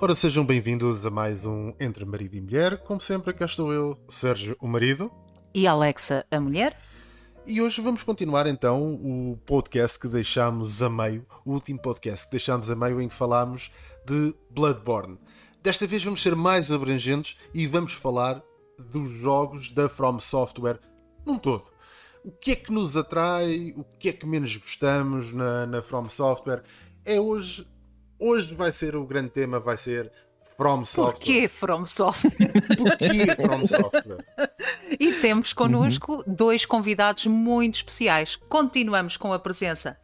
Ora, sejam bem-vindos a mais um Entre Marido e Mulher. Como sempre, cá estou eu, Sérgio, o marido. E Alexa, a mulher. E hoje vamos continuar então o podcast que deixámos a meio, o último podcast que deixámos a meio em que falámos de Bloodborne. Desta vez vamos ser mais abrangentes e vamos falar dos jogos da From Software num todo. O que é que nos atrai, o que é que menos gostamos na, na From Software. É hoje, hoje vai ser o grande tema, vai ser From Software. Porquê From Software? Porquê From Software? e temos connosco uhum. dois convidados muito especiais. Continuamos com a presença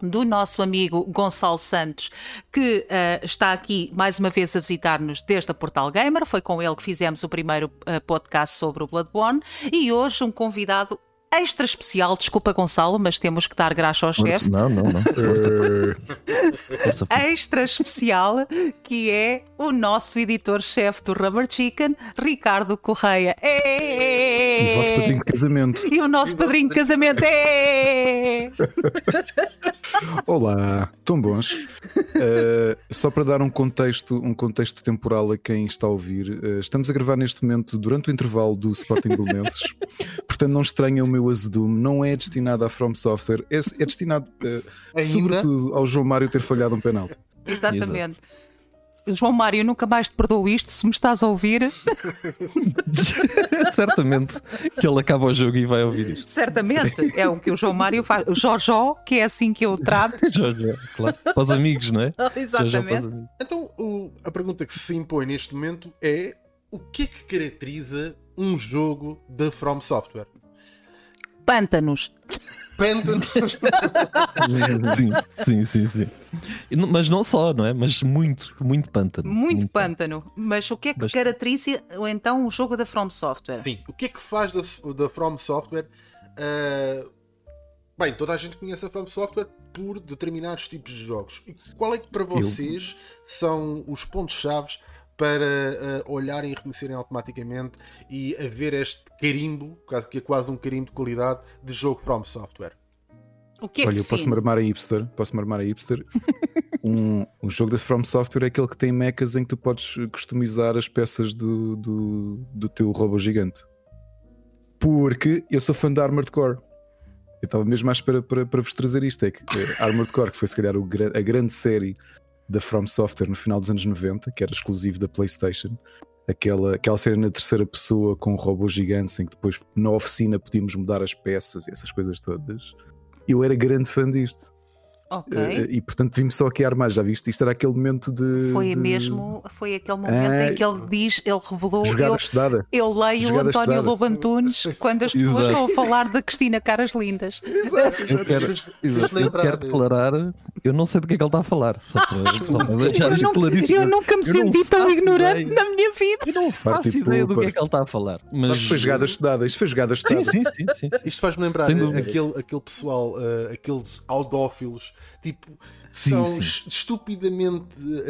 do nosso amigo Gonçalo Santos, que uh, está aqui mais uma vez a visitar-nos desde a Portal Gamer. Foi com ele que fizemos o primeiro uh, podcast sobre o Bloodborne. E hoje um convidado extra especial, desculpa Gonçalo, mas temos que dar graça ao chefe. Não, não, não. extra especial, que é o nosso editor-chefe do Rubber Chicken, Ricardo Correia. E o vosso padrinho de casamento. E o nosso padrinho de casamento. Olá, tão bons. Uh, só para dar um contexto, um contexto temporal a quem está a ouvir, uh, estamos a gravar neste momento durante o intervalo do Sporting Belenenses, portanto não estranha o meu azedume, não é destinado à From Software, é, é destinado uh, sobretudo ao João Mário ter falhado um penal. Exatamente. Exato. João Mário, nunca mais te perdoo isto se me estás a ouvir. Certamente que ele acaba o jogo e vai ouvir isto. Certamente, é o que o João Mário faz. Jojó, que é assim que eu o trato. Jojó, claro. Para os amigos, não é? Exatamente. Então, o, a pergunta que se impõe neste momento é: o que é que caracteriza um jogo da From Software? Pântanos. Pântanos. sim, sim, sim, sim. Mas não só, não é? Mas muito, muito pântano. Muito, muito pântano. Mas o que é que Bastante. caracteriza então o jogo da From Software? Sim, o que é que faz da, da From Software? Uh... Bem, toda a gente conhece a From Software por determinados tipos de jogos. E qual é que para vocês Eu... são os pontos-chave para uh, olharem e reconhecerem automaticamente e haver este carimbo, que é quase um carimbo de qualidade de jogo From Software. O que é Olha, que eu posso-me armar a hipster, posso-me armar a hipster. um, um jogo da From Software é aquele que tem mechas em que tu podes customizar as peças do, do, do teu robô gigante. Porque eu sou fã da Armored Core. Eu estava mesmo à espera para, para vos trazer isto. É que é Armored Core, que foi se calhar o, a grande série da From Software no final dos anos 90, que era exclusivo da PlayStation. Aquela, aquela série na terceira pessoa com um robô gigante em que depois na oficina podíamos mudar as peças e essas coisas todas. Eu era grande fã disto. Ok. Uh, e portanto vimos só aqui a armar, já viste? Isto era aquele momento de. Foi de... mesmo, foi aquele momento ah, em que ele diz, ele revelou. Jogada eu, estudada. Eu leio Jogada António Lobo Antunes quando as pessoas Exato. estão a falar da Cristina Caras Lindas. Exato, eu quero, exato, eu quero declarar, eu não sei do que é que ele está a falar. Só para, só para deixar eu, nunca, eu nunca me eu senti tão ignorante ideia. na minha vida. Eu não faço ideia do que é que ele está a falar. Mas, mas foi jogada estudada, isto foi jogada estudada. Sim, sim, sim, sim. Isto faz-me lembrar aquele, aquele pessoal, uh, aqueles audófilos, tipo Sim, são sim. estupidamente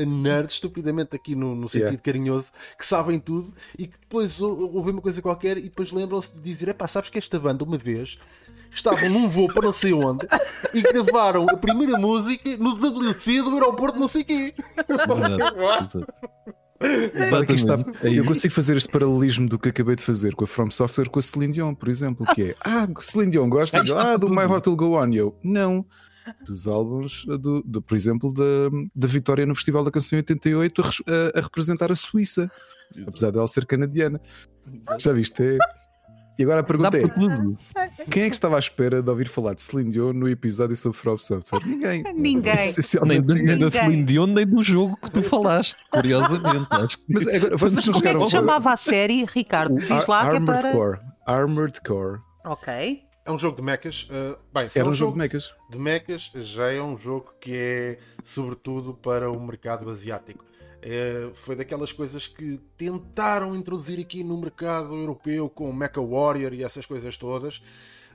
nerds, estupidamente aqui no, no sentido yeah. carinhoso, que sabem tudo e que depois ouvem uma coisa qualquer e depois lembram-se de dizer: é pá, sabes que esta banda uma vez estavam num voo para não sei onde e gravaram a primeira música no WC do aeroporto não sei quê. Está, eu consigo fazer este paralelismo do que acabei de fazer com a From Software com a Celine Dion, por exemplo, que é Ah, Celine Dion, gostas? Ah, do My Heart Will Go On. Eu, não dos álbuns, do, do, por exemplo, da, da vitória no Festival da Canção 88 a, a, a representar a Suíça, apesar dela ser canadiana. Já viste? É... E agora a pergunta é: quem é que estava à espera de ouvir falar de Celine Dion no episódio sobre From Software? Ninguém. Ninguém. Nem, nem da Celine Dion, nem do jogo que tu falaste, curiosamente. Acho que... Mas agora, vocês Mas como é que se chamava a série, Ricardo? Diz lá que é para. Core. Armored Core. Ok. É um jogo de mechas. Uh, bem, Era é um, um jogo de mechas. De mechas já é um jogo que é sobretudo para o mercado asiático. É, foi daquelas coisas que tentaram introduzir aqui no mercado europeu com o Mecha Warrior e essas coisas todas,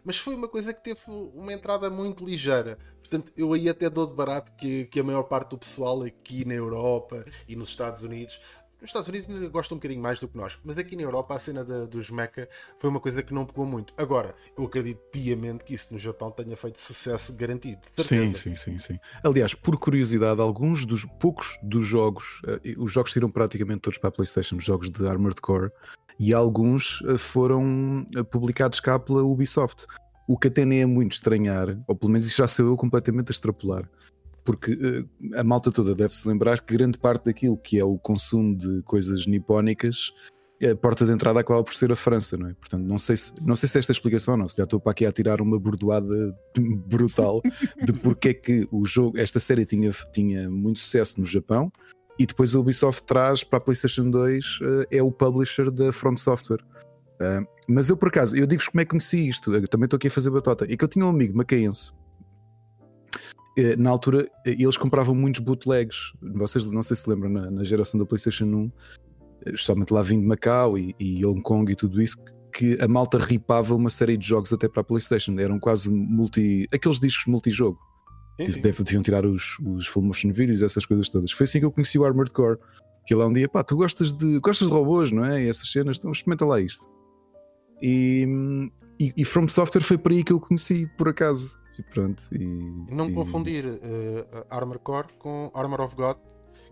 mas foi uma coisa que teve uma entrada muito ligeira. Portanto, eu aí até dou de barato que, que a maior parte do pessoal aqui na Europa e nos Estados Unidos nos Estados Unidos ainda gostam um bocadinho mais do que nós, mas aqui na Europa a cena da, dos mecha foi uma coisa que não pegou muito. Agora, eu acredito piamente que isso no Japão tenha feito sucesso garantido. Sim, sim, sim, sim. Aliás, por curiosidade, alguns dos poucos dos jogos, uh, os jogos saíram praticamente todos para a PlayStation, os jogos de Armored Core, e alguns uh, foram uh, publicados cá pela Ubisoft. O que até nem é muito estranhar, ou pelo menos isso já sou eu completamente a extrapolar porque uh, a malta toda deve se lembrar que grande parte daquilo que é o consumo de coisas nipónicas a porta de entrada acaba por ser a França, não é? Portanto, não sei se, não sei se esta explicação ou não, se já estou para aqui a tirar uma bordoada brutal de porque é que o jogo, esta série tinha, tinha muito sucesso no Japão e depois a Ubisoft traz para a PlayStation 2 uh, eh, é o publisher da From Software. Uh, mas eu por acaso, eu digo-vos como é que conheci isto, eu também estou aqui a fazer batota, é que eu tinha um amigo macaense na altura eh, eles compravam muitos bootlegs. Vocês não sei se lembram, na, na geração da PlayStation 1, eh, especialmente lá vindo de Macau e, e, Hong Kong e tudo isso, que a malta ripava uma série de jogos até para a PlayStation. Eram quase multi. aqueles discos multijogo. Sim, sim. Deviam tirar os, os full motion videos, essas coisas todas. Foi assim que eu conheci o Armored Core. Que lá um dia, pá, tu gostas de, gostas de robôs, não é? E essas cenas, então experimenta lá isto. E, e, e From Software foi por aí que eu conheci, por acaso. E pronto. E, não e... confundir uh, Armor Core com Armor of God,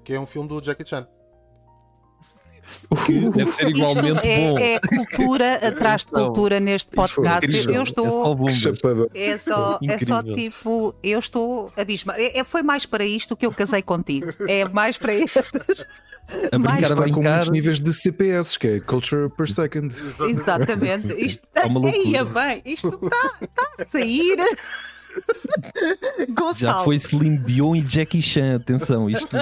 que é um filme do Jackie Chan. Que deve ser igualmente é, bom. É cultura atrás de cultura neste podcast. Eu, eu estou. É só, é só tipo. Eu estou abismado. É, é, foi mais para isto que eu casei contigo. É mais para estes. A brincar, está brincar. com muitos níveis de CPS, que é Culture per Second. Exatamente. Isto está é bem. Isto está, está a sair. Já foi Celine Dion e Jackie Chan, atenção, isto,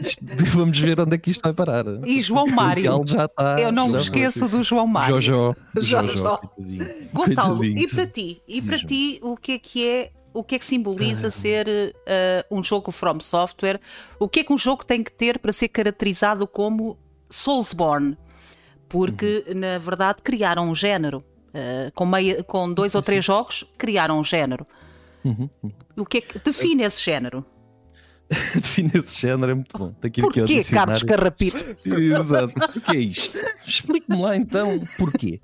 isto, vamos ver onde é que isto vai parar. E João Mário. Já está, Eu não me esqueço do João Mário. Jojo. Jojo. Jojo. Gonçalo, e para ti? E para ti, o que é que é o que é que simboliza ser uh, um jogo From Software? O que é que um jogo tem que ter para ser caracterizado como Soulsborne? Porque, uhum. na verdade, criaram um género. Uh, com, meia, com dois ou três jogos, criaram um género. Uhum. O que é que define esse género? define esse género é muito bom. Porquê, Carlos Carrapito? Exato. O que é isto? Explique-me lá então porquê.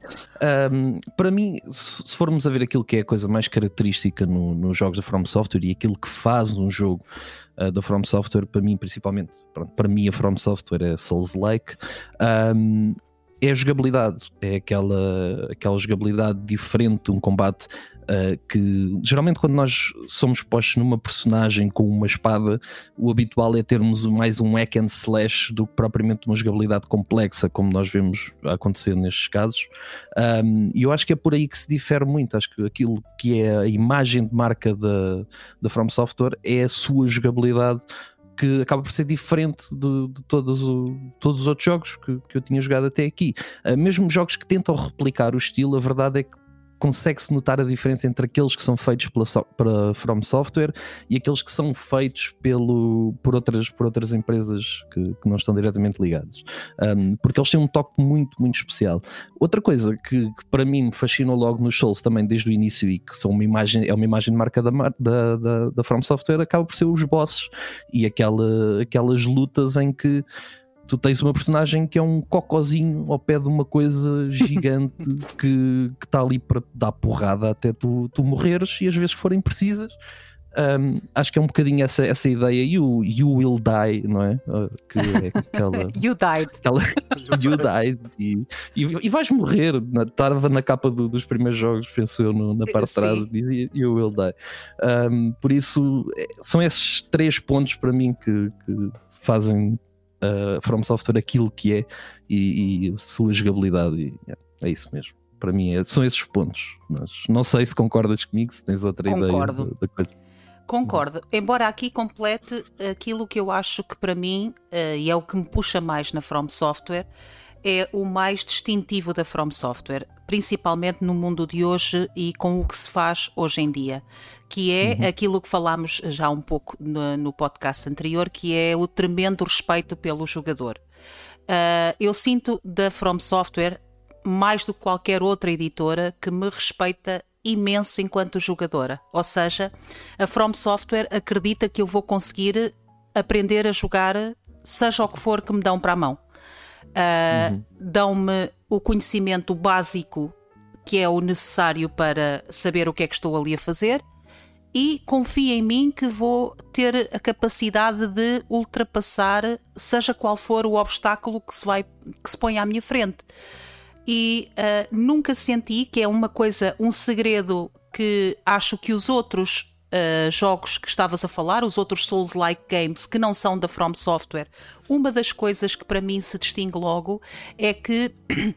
Um, para mim, se formos a ver aquilo que é a coisa mais característica no, nos jogos da From Software e aquilo que faz um jogo uh, da From Software, para mim principalmente, pronto, para mim a From Software é Souls-like. Um, é a jogabilidade, é aquela, aquela jogabilidade diferente, um combate uh, que geralmente quando nós somos postos numa personagem com uma espada, o habitual é termos mais um hack and slash do que propriamente uma jogabilidade complexa, como nós vemos acontecer nestes casos. Um, e eu acho que é por aí que se difere muito. Acho que aquilo que é a imagem de marca da, da From Software é a sua jogabilidade que acaba por ser diferente de, de todos, o, todos os outros jogos que, que eu tinha jogado até aqui. Uh, mesmo jogos que tentam replicar o estilo, a verdade é que consegue-se notar a diferença entre aqueles que são feitos pela, para From Software e aqueles que são feitos pelo, por, outras, por outras empresas que, que não estão diretamente ligadas. Um, porque eles têm um toque muito, muito especial. Outra coisa que, que, para mim me fascinou logo nos Souls também desde o início e que são uma imagem, é uma imagem de marca da, da, da, da From Software, acaba por ser os bosses e aquela, aquelas lutas em que tu tens uma personagem que é um cocozinho ao pé de uma coisa gigante que está ali para te dar porrada até tu, tu morreres e às vezes forem precisas. Um, acho que é um bocadinho essa, essa ideia, you, you will die, não é? Uh, que é aquela. you died. Aquela, you died. E, e, e, vais morrer. Estava na capa do, dos primeiros jogos, penso eu, no, na parte de trás, you will die. Um, por isso, é, são esses três pontos para mim que, que fazem uh, From Software aquilo que é e, e sua jogabilidade. E, é isso mesmo. Para mim é, são esses pontos. Mas não sei se concordas comigo, se tens outra Concordo. ideia da, da coisa. Concordo, embora aqui complete aquilo que eu acho que para mim, uh, e é o que me puxa mais na From Software, é o mais distintivo da From Software, principalmente no mundo de hoje e com o que se faz hoje em dia, que é uhum. aquilo que falámos já um pouco no, no, podcast anterior, que é o tremendo respeito pelo jogador. Uh, eu sinto da From Software mais do que qualquer outra editora que me respeita imenso enquanto jogadora. Ou seja, a From Software acredita que eu vou conseguir aprender a jogar, seja o que for que me dão para a mão. Uh, uhum. dão-me o conhecimento básico que é o necessário para saber o que é que estou ali a fazer e confio em mim que vou ter a capacidade de ultrapassar seja qual for o obstáculo que se vai que se põe à minha frente e uh, nunca senti que é uma coisa um segredo que acho que os outros Uh, jogos que estavas a falar, os outros Souls-like games que não são da From Software, uma das coisas que para mim se distingue logo é que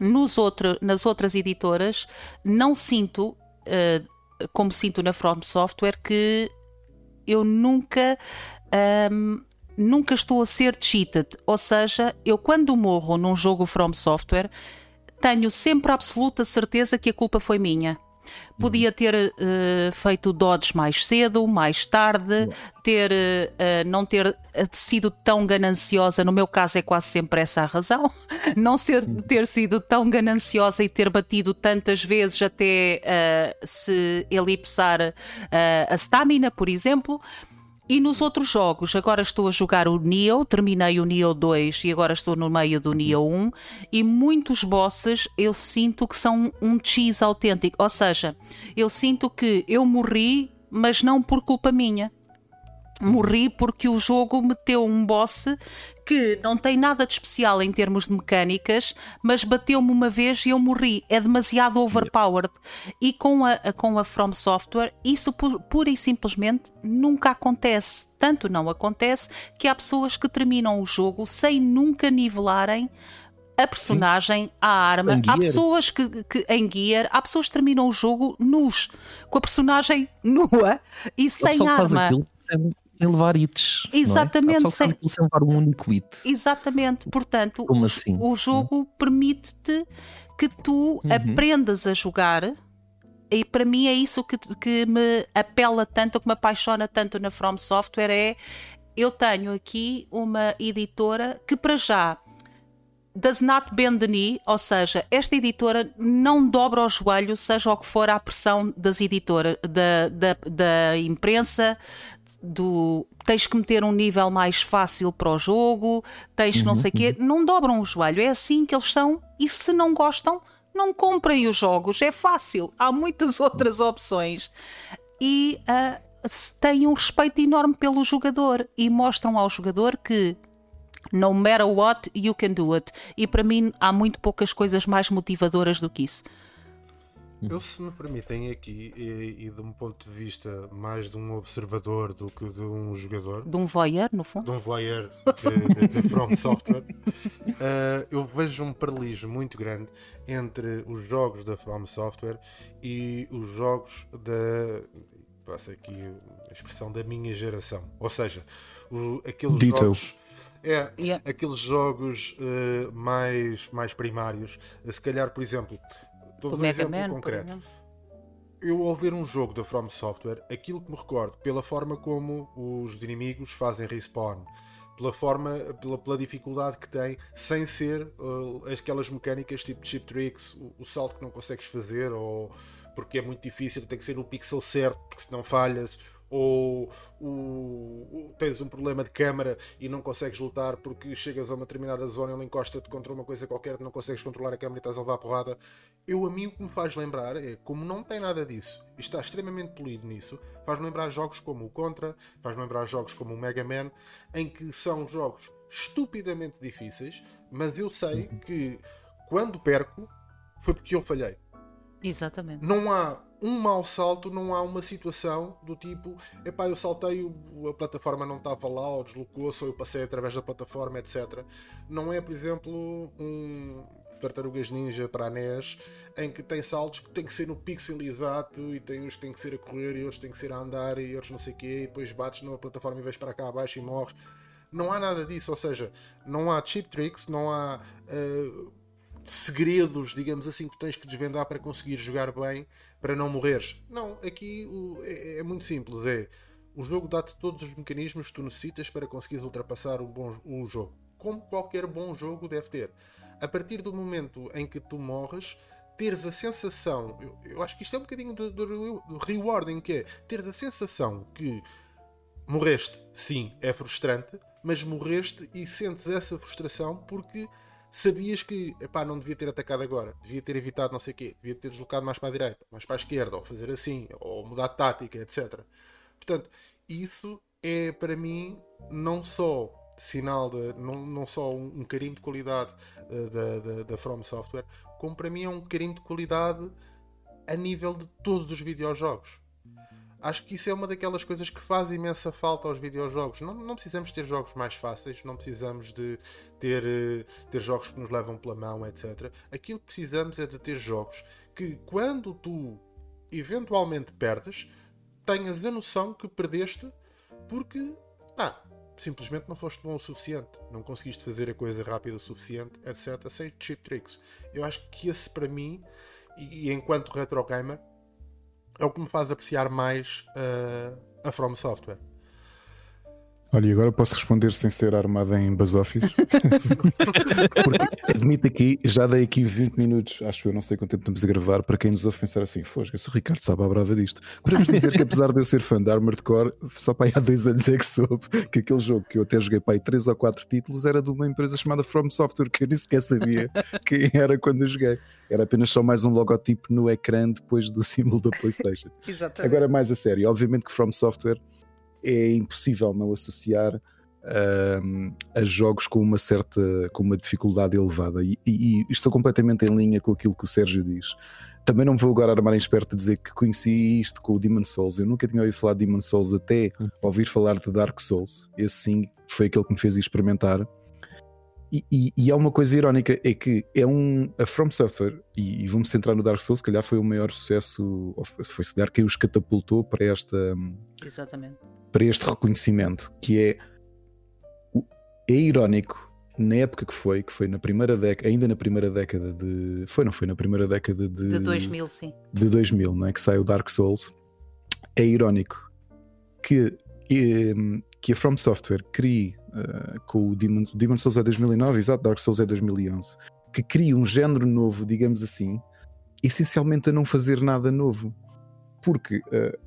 nos outro, nas outras editoras não sinto, uh, como sinto na From Software, que eu nunca. Um, nunca estou a ser cheated, ou seja, eu quando morro num jogo From Software tenho sempre a absoluta certeza que a culpa foi minha. Podia ter uh, feito dodge mais cedo, mais tarde, ter, uh, não ter sido tão gananciosa. No meu caso, é quase sempre essa a razão. Não ser, ter sido tão gananciosa e ter batido tantas vezes até uh, se elipsar a stamina, por exemplo. E nos outros jogos, agora estou a jogar o Neo, terminei o Neo 2 e agora estou no meio do Neo 1 e muitos bosses eu sinto que são um cheese autêntico, ou seja, eu sinto que eu morri, mas não por culpa minha morri porque o jogo meteu um boss que não tem nada de especial em termos de mecânicas, mas bateu-me uma vez e eu morri. É demasiado overpowered. E com a, com a From Software, isso pura e simplesmente nunca acontece. Tanto não acontece que há pessoas que terminam o jogo sem nunca nivelarem a personagem, Sim. a arma. Há pessoas que, que em gear, há pessoas que terminam o jogo nus, com a personagem nua e sem arma sem levar hits. É? Exatamente. É? Sem... sem levar um único hit. Exatamente. Portanto, assim? o jogo hum. permite-te que tu uhum. aprendas a jogar. E para mim é isso que, que me apela tanto, que me apaixona tanto na From Software é eu tenho aqui uma editora que para já does not bend the knee, ou seja, esta editora não dobra o joelho, seja o que for a pressão das editoras, da, da, da imprensa, do tens que meter um nível mais fácil para o jogo, tens que não sei o quê, uhum. não dobram o joelho. É assim que eles são e se não gostam, não comprem os jogos. É fácil. Há muitas outras opções. E uh, têm um respeito enorme pelo jogador e mostram ao jogador que no matter what, you can do it. E para mim há muito poucas coisas mais motivadoras do que isso. Eu, se me permitem aqui, e, e, de um ponto de vista mais de um observador do que de um jogador, de um voyeur, no fundo, de um voyeur de, de, de From Software, uh, eu vejo um paralelismo muito grande entre os jogos da From Software e os jogos da. Passa aqui a expressão da minha geração. Ou seja, o, aqueles Dito. jogos. É, yeah. aqueles jogos uh, mais, mais primários. Se calhar, por exemplo, Dou um exemplo Man, concreto. Eu, ao ver um jogo da From Software, aquilo que me recordo, pela forma como os inimigos fazem respawn, pela forma, pela, pela dificuldade que tem, sem ser uh, aquelas mecânicas tipo chip tricks, o, o, salto que não consegues fazer, ou porque é muito difícil, tem que ser no pixel certo, porque senão falhas, ou o, tens um problema de câmara e não consegues lutar porque chegas a uma determinada zona e ele encosta-te contra uma coisa qualquer, não consegues controlar a câmera e estás a levar a porrada. Eu, a mim, o que me faz lembrar é como não tem nada disso, e está extremamente polido nisso, faz-me lembrar jogos como o Contra, faz-me lembrar jogos como o Mega Man, em que são jogos estupidamente difíceis, mas eu sei que quando perco foi porque eu falhei. Exatamente. Não há um mau salto, não há uma situação do tipo, epá, eu saltei, a plataforma não estava lá, ou deslocou-se, ou eu passei através da plataforma, etc. Não é, por exemplo, um Tartarugas Ninja para a NES, em que tem saltos que tem que ser no pixel exato, e tem uns que tem que ser a correr, e outros tem que ser a andar, e outros não sei o quê, e depois bates numa plataforma e vais para cá abaixo e morres. Não há nada disso, ou seja, não há cheap tricks, não há. Uh, segredos, digamos assim, que tens que desvendar para conseguir jogar bem, para não morreres. Não, aqui o, é, é, muito simples. É o jogo dá-te todos os mecanismos que tu necessitas para conseguires ultrapassar um bom um jogo, como qualquer bom jogo deve ter. A partir do momento em que tu morres, teres a sensação, eu, eu acho que isto é um bocadinho do, do, do rewarding, que é teres a sensação que morreste, sim, é frustrante, mas morreste e sentes essa frustração porque sabias que epá, não devia ter atacado agora, devia ter evitado não sei o quê, devia ter deslocado mais para a direita, mais para a esquerda, ou fazer assim, ou mudar de tática, etc. Portanto, isso é para mim não só sinal de não, não só um, um carinho de qualidade uh, da, da, da From Software, como para mim é um carinho de qualidade a nível de todos os videojogos. Acho que isso é uma daquelas coisas que faz imensa falta aos videojogos. Não, não precisamos ter jogos mais fáceis, não precisamos de ter, uh, ter jogos que nos levam pela mão, etc. Aquilo que precisamos é de ter jogos que, quando tu eventualmente perdes, tenhas a noção que perdeste porque pá, simplesmente não foste bom o suficiente, não conseguiste fazer a coisa rápida o suficiente, etc. Sem cheap tricks. Eu acho que esse para mim, e, e enquanto retro gamer, é o que me faz apreciar mais uh, a From Software. Olha, e agora posso responder sem ser armado em basófios. Porque admito aqui, já dei aqui 20 minutos, acho eu, não sei quanto tempo estamos a gravar, para quem nos ouve pensar assim, fosga, se o Ricardo sabe a brava disto. Podemos dizer que apesar de eu ser fã de Armored Core, só para aí há dois anos é que soube que aquele jogo que eu até joguei para aí 3 ou 4 títulos era de uma empresa chamada From Software, que eu nem sequer sabia quem era quando eu joguei. Era apenas só mais um logotipo no ecrã depois do símbolo da PlayStation. Exatamente. Agora, mais a sério, obviamente que From Software é impossível não associar um, a jogos com uma certa com uma dificuldade elevada e, e, e, estou completamente em linha com aquilo que o Sérgio diz. Também não vou agora armar em esperto a dizer que conheci isto com o Demon Souls. Eu nunca tinha ouvido falar de Demon Souls até hum. ouvir falar de Dark Souls. Esse sim foi aquele que me fez experimentar. E, e, e, há uma coisa irónica: é que é um. A From Software, e, e vamos centrar no Dark Souls, se calhar foi o maior sucesso, foi se calhar quem os catapultou para esta. Exatamente para este reconhecimento, que é, é irónico na época que foi, que foi na primeira década, ainda na primeira década de. Foi, não foi na primeira década de. De 2000, sim. De 2000, não é? Que sai o Dark Souls. É irónico que, que a From Software crie, uh, com o Demon, Demon Souls é 2009, exato, Dark Souls é 2011, que crie um género novo, digamos assim, essencialmente a não fazer nada novo. Porque uh,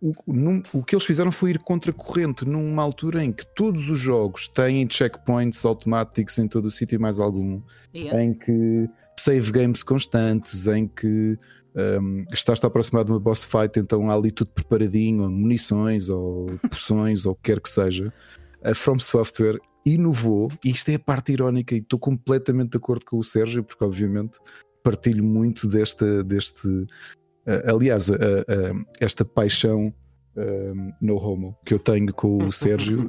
o, num, o que eles fizeram foi ir contra corrente numa altura em que todos os jogos têm checkpoints automáticos em todo o sítio e mais algum, yeah. em que save games constantes, em que um, estás a aproximar de uma boss fight, então há ali tudo preparadinho, munições ou poções ou o que quer que seja. A From Software inovou, e isto é a parte irónica, e estou completamente de acordo com o Sérgio, porque obviamente partilho muito desta, deste Uh, aliás, uh, uh, esta paixão no homo que eu tenho com o Sérgio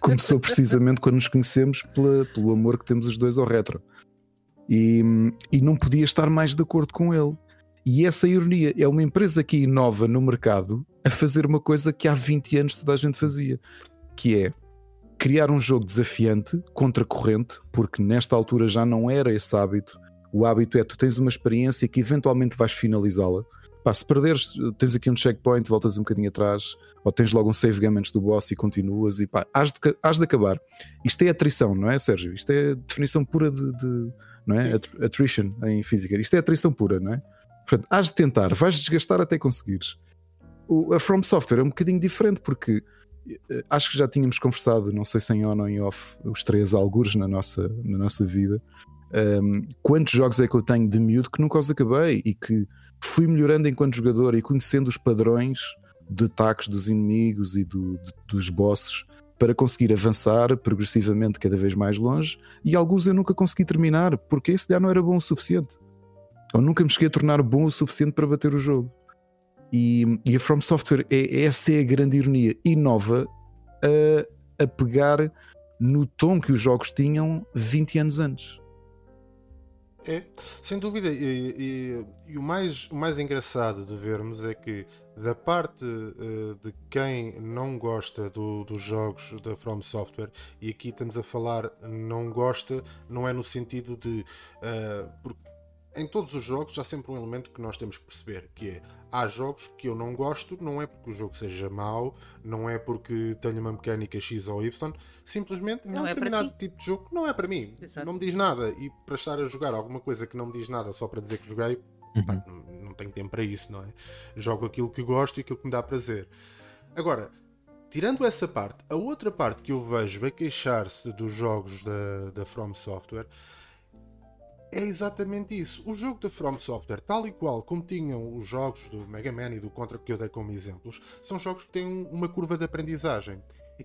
começou precisamente quando nos conhecemos pela, pelo amor que temos os dois ao retro. E, e não podia estar mais de acordo com ele. E essa ironia é uma empresa que inova no mercado a fazer uma coisa que há 20 anos toda a gente fazia, que é criar um jogo desafiante, contracorrente, porque nesta altura já não era esse hábito o hábito é tu tens uma experiência que eventualmente vais finalizá-la. Pá, se perderes, tens aqui um checkpoint, voltas um bocadinho atrás, ou tens logo um save game antes do boss e continuas, e pá, has de, has de acabar. Isto é atrição, não é, Sérgio? Isto é definição pura de, de não é? Attrition em física. Isto é atrição pura, não é? Portanto, has de tentar, vais desgastar até conseguires. O, a From Software é um bocadinho diferente porque acho que já tínhamos conversado, não sei se em on ou em off, os três algures na nossa, na nossa vida, um, quantos jogos é que eu tenho de miúdo que nunca os acabei e que fui melhorando enquanto jogador e conhecendo os padrões de ataques dos inimigos e do, de, dos bosses para conseguir avançar progressivamente cada vez mais longe e alguns eu nunca consegui terminar porque esse já não era bom o suficiente. Ou nunca me cheguei a tornar bom o suficiente para bater o jogo e, e a From Software é, essa é a grande ironia inova a, a pegar no tom que os jogos tinham 20 anos antes é, sem dúvida. E, e, e, o, mais, o mais engraçado de vermos é que, da parte uh, de quem não gosta do, dos jogos da From Software, e aqui estamos a falar não gosta, não é no sentido de. Uh, em todos os jogos há sempre um elemento que nós temos que perceber, que é há jogos que eu não gosto, não é porque o jogo seja mau, não é porque tenha uma mecânica X ou Y, simplesmente não é um é determinado tipo de jogo que não é para mim, Exato. não me diz nada. E para estar a jogar alguma coisa que não me diz nada só para dizer que joguei, uhum. pá, não, não tenho tempo para isso, não é? Jogo aquilo que gosto e aquilo que me dá prazer. Agora, tirando essa parte, a outra parte que eu vejo a queixar-se dos jogos da, da From Software é exatamente isso. O jogo da From Software, tal e qual como tinham os jogos do Mega Man e do Contra que eu dei como exemplos, são jogos que têm uma curva de aprendizagem.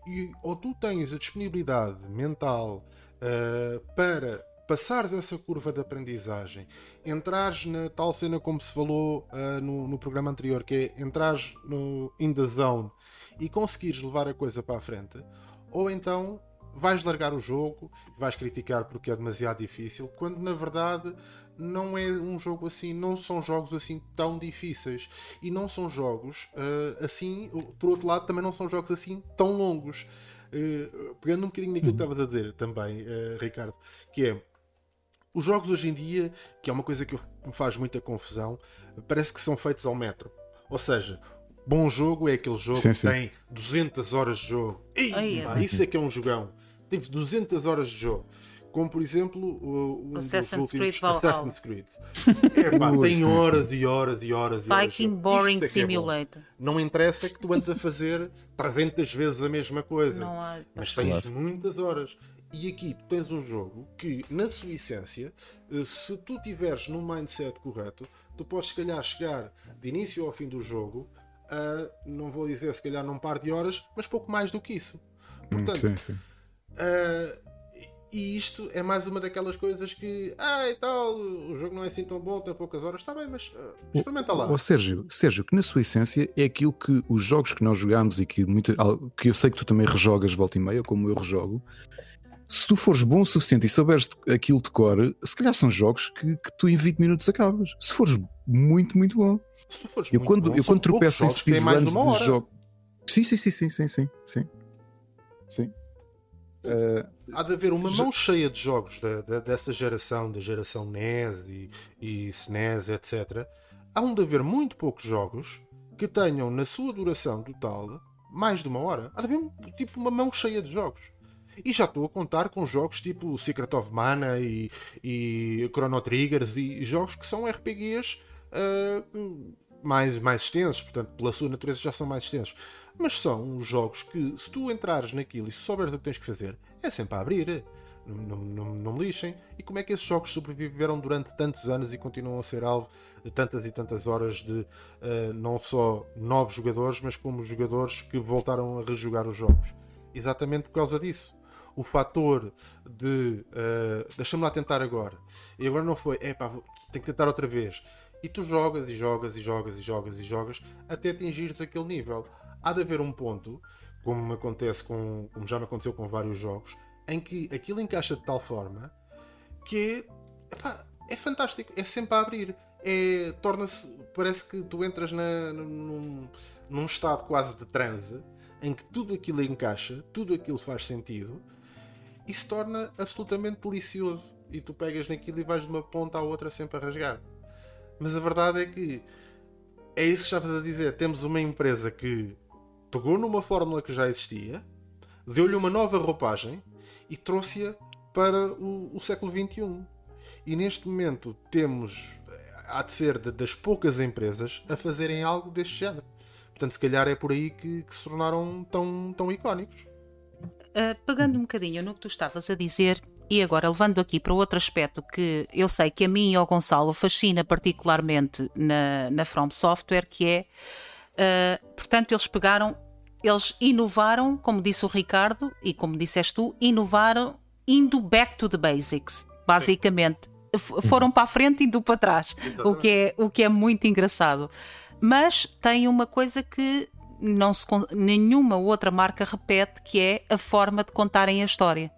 E ou tu tens a disponibilidade mental uh, para passares essa curva de aprendizagem, entrares na tal cena como se falou uh, no, no, programa anterior, que é entrares no in the zone e conseguires levar a coisa para a frente, ou então vais largar o jogo, vais criticar porque é demasiado difícil, quando na verdade não é um jogo assim, não são jogos assim tão difíceis e não são jogos uh, assim, por outro lado, também não são jogos assim tão longos. Uh, pegando um bocadinho naquilo que estavas a dizer também, uh, Ricardo, que é os jogos hoje em dia, que é uma coisa que me faz muita confusão, parece que são feitos ao metro. Ou seja, bom jogo é aquele jogo sim, que sim. tem 200 horas de jogo. Ei, Ai, pá, isso é que é um jogão. Tem 200 horas de jogo. Como por exemplo o, o Assassin's Creed Valhalla. Assassin's Creed. É, pá, tem horas e horas e horas e horas. Viking Boring é, é Simulator. É não interessa que tu andes a fazer 300 vezes a mesma coisa. Não há, mas tens claro. muitas horas. E aqui tu tens um jogo que, na sua essência, eh, se tu tiveres num mindset correto, tu podes, se calhar, chegar de início ao fim do jogo a, não vou dizer se calhar num par de horas, mas pouco mais do que isso. Portanto, sim, sim. Uh, e isto é mais uma daquelas coisas que, ah, e tal, o jogo não é assim tão bom, tem poucas horas, está bem, mas uh, experimenta lá. Oh, Sérgio, Sérgio, que na sua essência é aquilo que os jogos que nós jogamos e que, muito, que eu sei que tu também rejogas volta e meia, como eu rejogo, se tu fores bom o suficiente e souberes aquilo de cor, se calhar são jogos que, que tu em 20 minutos acabas. Se fores muito, muito bom. Se tu fores eu muito quando, bom, eu quando tropeço em speedruns de, de jogos. Sim, sim, sim, sim, sim, sim. Sim. sim. Uh, Há de haver uma mão cheia de jogos da, da, dessa geração, da geração NES e, e SNES, etc. Há de haver muito poucos jogos que tenham na sua duração total mais de uma hora. Há de haver tipo uma mão cheia de jogos. E já estou a contar com jogos tipo Secret of Mana e, e Chrono Triggers e jogos que são RPGs uh, mais, mais extensos, portanto, pela sua natureza já são mais extensos. Mas são jogos que, se tu entrares naquilo e souberes o que tens que fazer, é sempre a abrir. Não, não, não, não me lixem. E como é que esses jogos sobreviveram durante tantos anos e continuam a ser alvo de tantas e tantas horas de uh, não só novos jogadores, mas como jogadores que voltaram a rejogar os jogos? Exatamente por causa disso o fator de uh, deixa-me lá tentar agora e agora não foi, é pá, tenho que tentar outra vez. E tu jogas e jogas e jogas e jogas e jogas até atingires aquele nível. Há de haver um ponto, como acontece com, como já me aconteceu com vários jogos, em que aquilo encaixa de tal forma que epá, é fantástico, é sempre a abrir. É, torna-se, parece que tu entras na, num, num estado quase de transe em que tudo aquilo encaixa, tudo aquilo faz sentido e se torna absolutamente delicioso. E tu pegas naquilo e vais de uma ponta à outra sempre a rasgar. Mas a verdade é que é isso que estavas a dizer. Temos uma empresa que pegou numa fórmula que já existia, deu-lhe uma nova roupagem e trouxe-a para o, o, século XXI. E neste momento temos, há de ser das poucas empresas a fazerem algo deste género. Portanto, se calhar é por aí que, que se tornaram tão, tão icónicos. Uh, pegando um bocadinho no que tu estavas a dizer, e agora levando aqui para outro aspecto que eu sei que a mim e ao Gonçalo fascina particularmente na, na From Software, que é, uh, portanto, eles pegaram, eles inovaram, como disse o Ricardo e como disseste tu, inovaram indo back to the basics, basicamente. Sim. Foram para a frente e indo para trás, o que, é, o que é muito engraçado. Mas tem uma coisa que não se, nenhuma outra marca repete, que é a forma de contarem a história.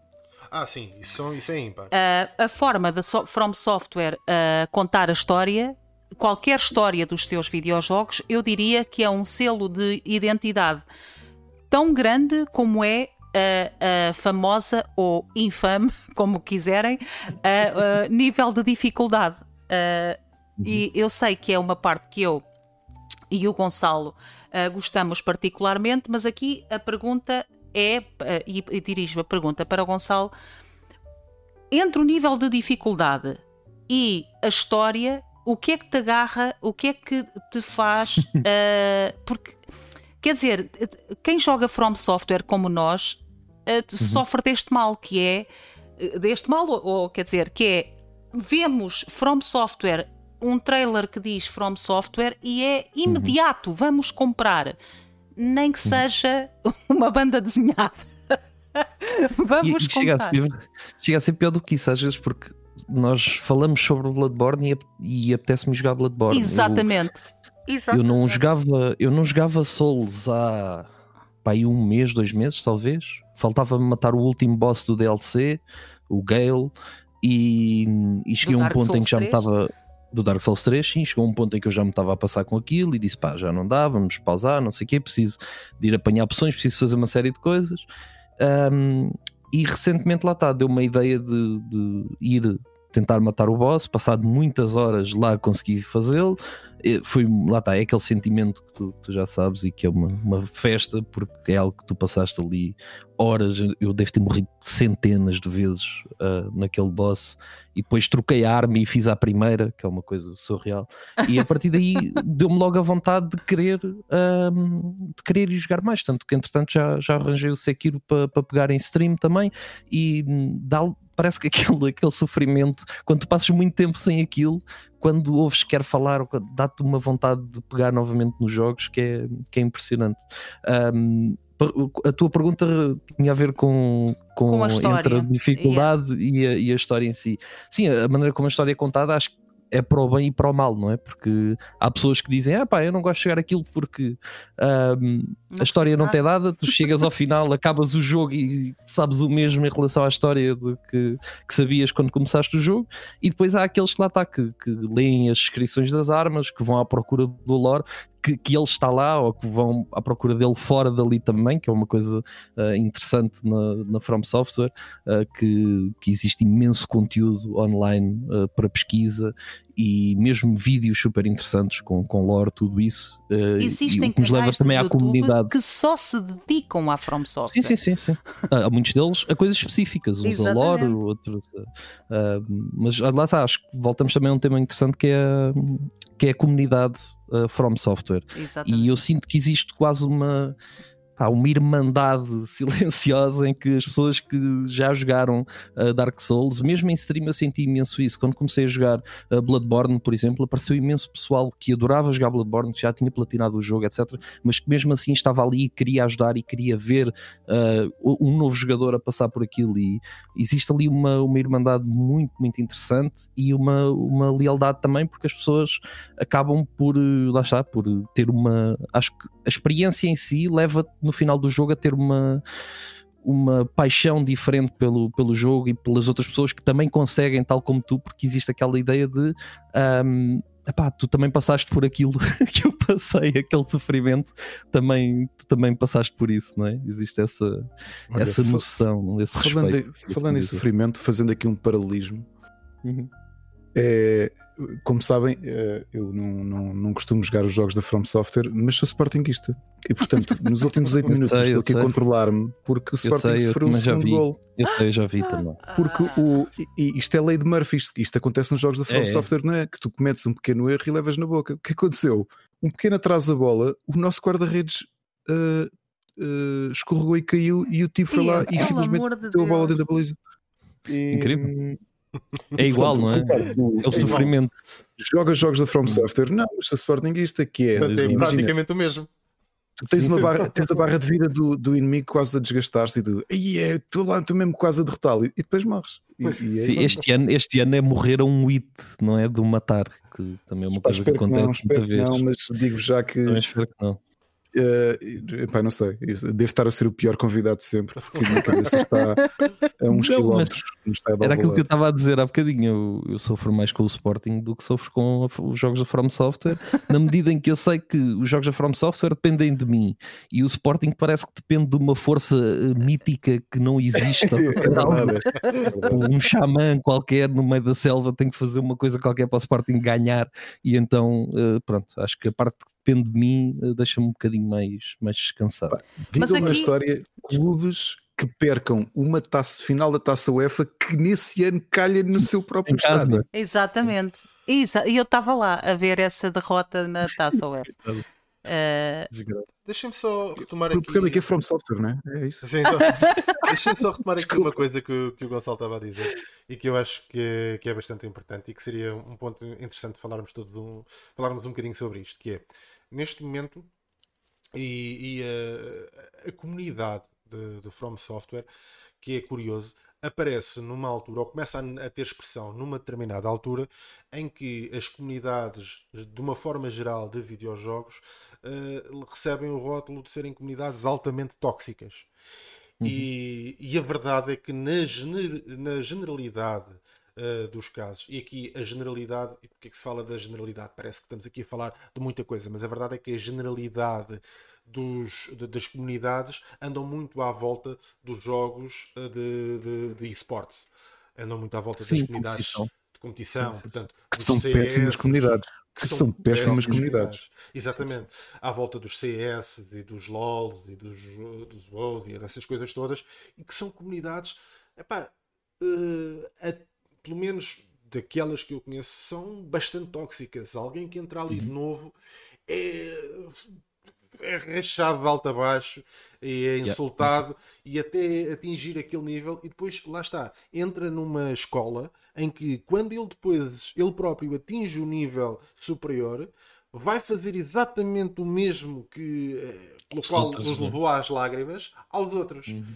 Ah, sim, isso, isso é ímpar. Uh, a forma da so From Software uh, contar a história, qualquer história dos seus videojogos, eu diria que é um selo de identidade tão grande como é a, a famosa ou infame, como quiserem, a, a nível de dificuldade. Uh, uhum. E eu sei que é uma parte que eu e o Gonçalo uh, gostamos particularmente, mas aqui a pergunta é, uh, e, e dirijo a pergunta para o Gonçalo, entre o nível de dificuldade e a história, o que é que te agarra, o que é que te faz. Uh, porque, quer dizer, quem joga From Software como nós uhum. sofre deste mal, que é. Deste mal, ou, ou quer dizer, que é vemos From Software, um trailer que diz From Software e é imediato, vamos comprar. Nem que seja uma banda desenhada. vamos e, e chega, a ser, chega a ser pior do que isso, às vezes, porque nós falamos sobre Bloodborne e, e apetece-me jogar Bloodborne. Eu- Exatamente. Eu, não jogava, eu não jogava Souls há pá, aí um mês, dois meses, talvez. Faltava-me matar o último boss do DLC, o Gale, e, e cheguei a um ponto em Souls que já me 3? estava. Do Dark Souls 3, sim, chegou um ponto em que eu já me estava a passar com aquilo e disse: pá, já não dá, vamos pausar, não sei o quê, preciso de ir apanhar opções, preciso fazer uma série de coisas. Ahm, e recentemente lá está, deu uma ideia de, de ir tentar matar o boss, passado muitas horas lá consegui fazê-lo. Eh, Foi, lá está, é aquele sentimento que tu, tu já sabes e que é uma, uma festa, porque é algo que tu passaste ali horas. Eu- devo ter morrido centenas de vezes ah, naquele boss e depois troquei a arma e fiz a primeira, que é uma coisa surreal. E a partir daí deu-me logo a vontade de querer, ahm, de querer ir jogar mais. Tanto que entretanto já, já arranjei o Sekiro para para pegar em stream também e dá, parece que aquele, aquele sofrimento, quando tu passas muito tempo sem aquilo, quando ouves que quer falar, dá-te uma vontade de pegar novamente nos jogos que é, que é impressionante. Per- a tua pergunta tinha a ver com, com, Com a história. entre a dificuldade e, a, e a história em si. Sim, a maneira como a história é contada, acho que é para o bem e para o mal, não é? Porque há pessoas que dizem, ah pá, eu não gosto de chegar aquilo porque ahm, a história não te é dada, tu chegas ao final, acabas o jogo e sabes o mesmo em relação à história do que, que sabias quando começaste o jogo, e depois há aqueles que lá está, que, que leem as descrições das armas, que vão à procura do lore, que, que ele está lá, ou que vão à procura dele fora dali também, que é uma coisa ah, interessante na, na From Software, ah, que, que existe imenso conteúdo online ah, para pesquisa e mesmo vídeos super interessantes com, com lore, tudo isso. ah, Existem que nos leva também à YouTube comunidade. que só se dedicam à From Software. Sim, sim, sim, sim. Ah, Há muitos deles a coisas específicas, uns a lore, outros. ah, mas lá está, acho que voltamos também a um tema interessante que é, que é a comunidade ah, From Software. Exatamente. E eu sinto que existe quase uma, pá, uma irmandade silenciosa em que as pessoas que já jogaram uh, Dark Souls, mesmo em stream eu senti imenso isso. Quando comecei a jogar uh, Bloodborne, por exemplo, apareceu imenso pessoal que adorava jogar Bloodborne, que já tinha platinado o jogo, etc. Mas que mesmo assim estava ali e queria ajudar e queria ver uh, um novo jogador a passar por aquilo. E existe ali uma, uma irmandade muito, muito interessante e uma, uma lealdade também, porque as pessoas acabam por, lá está, por ter uma. Acho que a experiência em si leva no final do jogo a ter uma. Uma paixão diferente pelo, pelo jogo e pelas outras pessoas que também conseguem, tal como tu, porque existe aquela ideia de ahm, epá, tu também passaste por aquilo que eu passei, aquele sofrimento, também, tu também passaste por isso, não é? Existe essa, Olha, essa noção, esse Falando, respeito. em, falando em sofrimento, fazendo aqui um paralelismo, Uhum. É, como sabem, é, eu não, não, não costumo jogar os jogos da From Software, mas sou Sportingista. E portanto, nos últimos 8 Eu minutos sei, estou eu aqui a controlar-me porque o Sporting sei, sofreu um segundo vi. gol. Eu sei, eu já vi também. Porque o, e- isto é lei de Murphy, isto, isto acontece nos jogos da From É, é. Software, não é? Que tu cometes um pequeno erro e levas na boca. O que aconteceu? Um pequeno atraso da bola, o nosso guarda-redes ah, ah, escorregou e caiu e o tipo foi lá e simplesmente de meteu a bola dentro da baliza. E, Incrível. É igual, não é? É o é igual. sofrimento. Jogas jogos da From Software? Não, mas sou Sportingista que é. É praticamente o mesmo. tu tens, uma barra, tens a barra de vida do, do inimigo quase a desgastar-se e tu, "Ei, é, estou lá, estou mesmo quase a derrotá-lo e, e depois morres. E, e é Sim, este, ano, este ano é morrer a um hit, não é? Do matar, que também é uma Pá, coisa que acontece não, muita vez. não, mas digo já que que eh, epá, não sei, devo estar a ser o pior convidado de sempre, porque a minha cabeça está a uns Não, quilómetros estádio de Era aquilo que eu estava a dizer há bocadinho. Eu, eu sofro mais com o Sporting do que sofro com a- os jogos da From Software, na medida em que eu sei que os jogos da From Software dependem de mim e o Sporting parece que depende de uma força eh, mítica que não existe. É é um xamã qualquer no meio da selva tem que fazer uma coisa qualquer para o Sporting ganhar. E então eh, pronto, acho que a parte que depende de mim eh, deixa-me um bocadinho mais, mais descansado. Na aqui- história clubes que percam uma taça final da taça UEFA que nesse ano calha no seu próprio Em casa, estádio. Exatamente. Exa- E eu estava lá a ver essa derrota na taça UEFA. Uh, Deixem-me só retomar aqui. Porque aqui é From Software, não é? É isso. Sim, então, Deixem-me só retomar aqui uma coisa que, o, que o Gonçalo estava a dizer e que eu acho que é, que é bastante importante e que seria um ponto interessante falarmos todos um, falarmos um bocadinho sobre isto, que é neste momento e, e a, a, comunidade de, de From Software, que é curioso, aparece numa altura, ou começa a, a, ter expressão numa determinada altura, em que as comunidades, de uma forma geral, de videojogos, uh, recebem o rótulo de serem comunidades altamente tóxicas. Uhum. E, e, a verdade é que, na, gener, na generalidade uh, dos casos, e aqui a generalidade, e porque é que se fala da generalidade? Parece que estamos aqui a falar de muita coisa, mas a verdade é que a generalidade dos, de, das comunidades andam muito à volta dos jogos eh, de, de, de esportes. Andam muito à volta Sim, das comunidades competição. de competição. Sim, Portanto, que são CS, péssimas comunidades. Que, são, péssimas, comunidades. comunidades. Exatamente. À volta dos CS e dos LOL e dos, dos WoW e dessas coisas todas. E que são comunidades, epá, uh, a, pelo menos daquelas que eu conheço, são bastante tóxicas. Alguém que entra ali uhum. de novo é é rachado de alto a baixo e é insultado yeah. e até atingir aquele nível e depois lá está, entra numa escola em que quando ele depois ele próprio atinge o nível superior vai fazer exatamente o mesmo que eh, pelo Os qual nos levou às lágrimas aos outros. Uhum.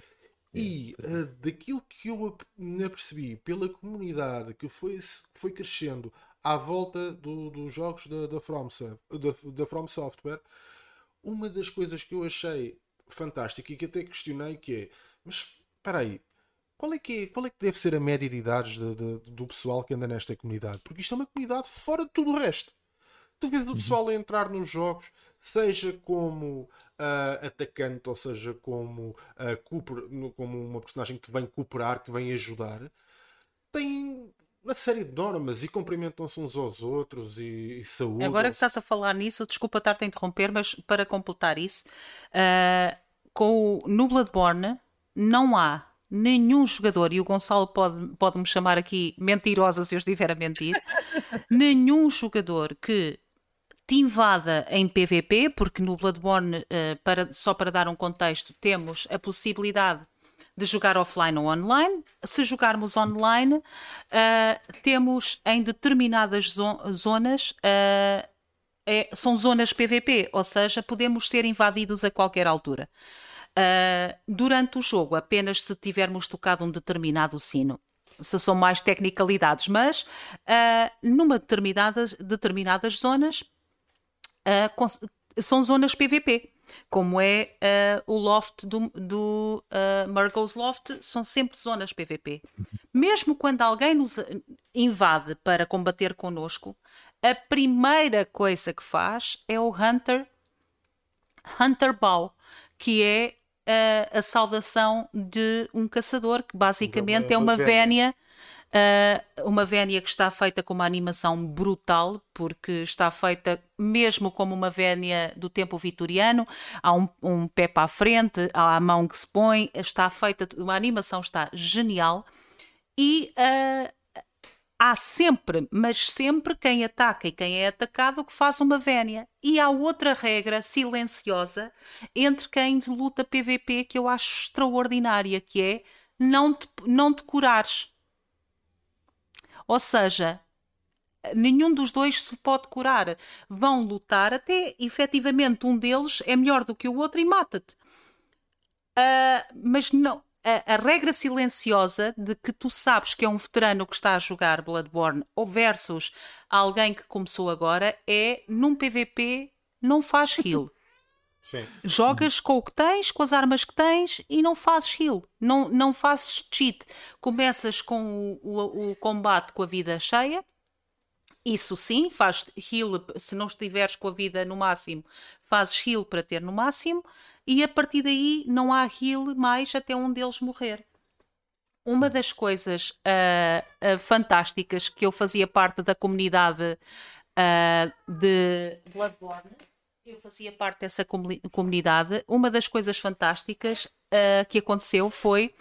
E uh, daquilo que eu me apercebi pela comunidade que foi, foi crescendo à volta do, dos jogos da, da, From, da, da From Software, uma das coisas que eu achei fantástica e que até questionei que é, mas espera aí, qual é, que é, qual é que deve ser a média de idades de, de, do pessoal que anda nesta comunidade? Porque isto é uma comunidade fora de tudo o resto. Tu vês o uhum. pessoal a entrar nos jogos, seja como uh, atacante, ou seja como, uh, cooper, como uma personagem que te vem cooperar, que vem ajudar, tem uma série de normas e cumprimentam-se uns aos outros e, e saúdam Agora que estás a falar nisso, desculpa estar-te a interromper, mas para completar isso, uh, com o, no Bloodborne não há nenhum jogador, e o Gonçalo pode, pode chamar aqui mentirosa se eu estiver a mentir, nenhum jogador que te invada em PVP, porque no Bloodborne, uh, para, só para dar um contexto, temos a possibilidade de jogar offline ou online. Se jogarmos online, uh, temos em determinadas zo zonas. Uh, é, são zonas PVP, ou seja, podemos ser invadidos a qualquer altura. Uh, durante o jogo, apenas se tivermos tocado um determinado sino. Se são mais tecnicalidades, mas uh, numa determinadas, determinadas zonas uh, são zonas PVP como é uh, o loft do, do uh, Murgo's Loft, são sempre zonas PVP. Mesmo quando alguém nos invade para combater connosco, a primeira coisa que faz é o Hunter Hunter Bow, que é uh, a saudação de um caçador, que basicamente é uma vénia Uh, uma vénia que está feita com uma animação brutal, porque está feita mesmo como uma vénia do tempo vitoriano. Há um, um pé para a frente, há a mão que se põe, está feita, uma animação está genial. E uh, há sempre, mas sempre quem ataca e quem é atacado que faz uma vénia. E há outra regra silenciosa entre quem luta PVP que eu acho extraordinária, que é não te, não te curares. Ou seja, nenhum dos dois se pode curar. Vão lutar até efetivamente um deles é melhor do que o outro e mata-te. Uh, mas não. A, a, regra silenciosa de que tu sabes que é um veterano que está a jogar Bloodborne ou versus alguém que começou agora é num PVP não faz heal. Sim. Jogas com o que tens, com as armas que tens e não fazes heal, não, não fazes cheat. Começas com o, o, o combate com a vida cheia, isso sim, faz heal se não estiveres com a vida no máximo, fazes heal para ter no máximo, e a partir daí não há heal mais até um deles morrer. Uma das coisas uh, uh, fantásticas que eu fazia parte da comunidade uh, de Bloodborne eu fazia parte dessa comunidade. Uma das coisas fantásticas uh, que aconteceu foi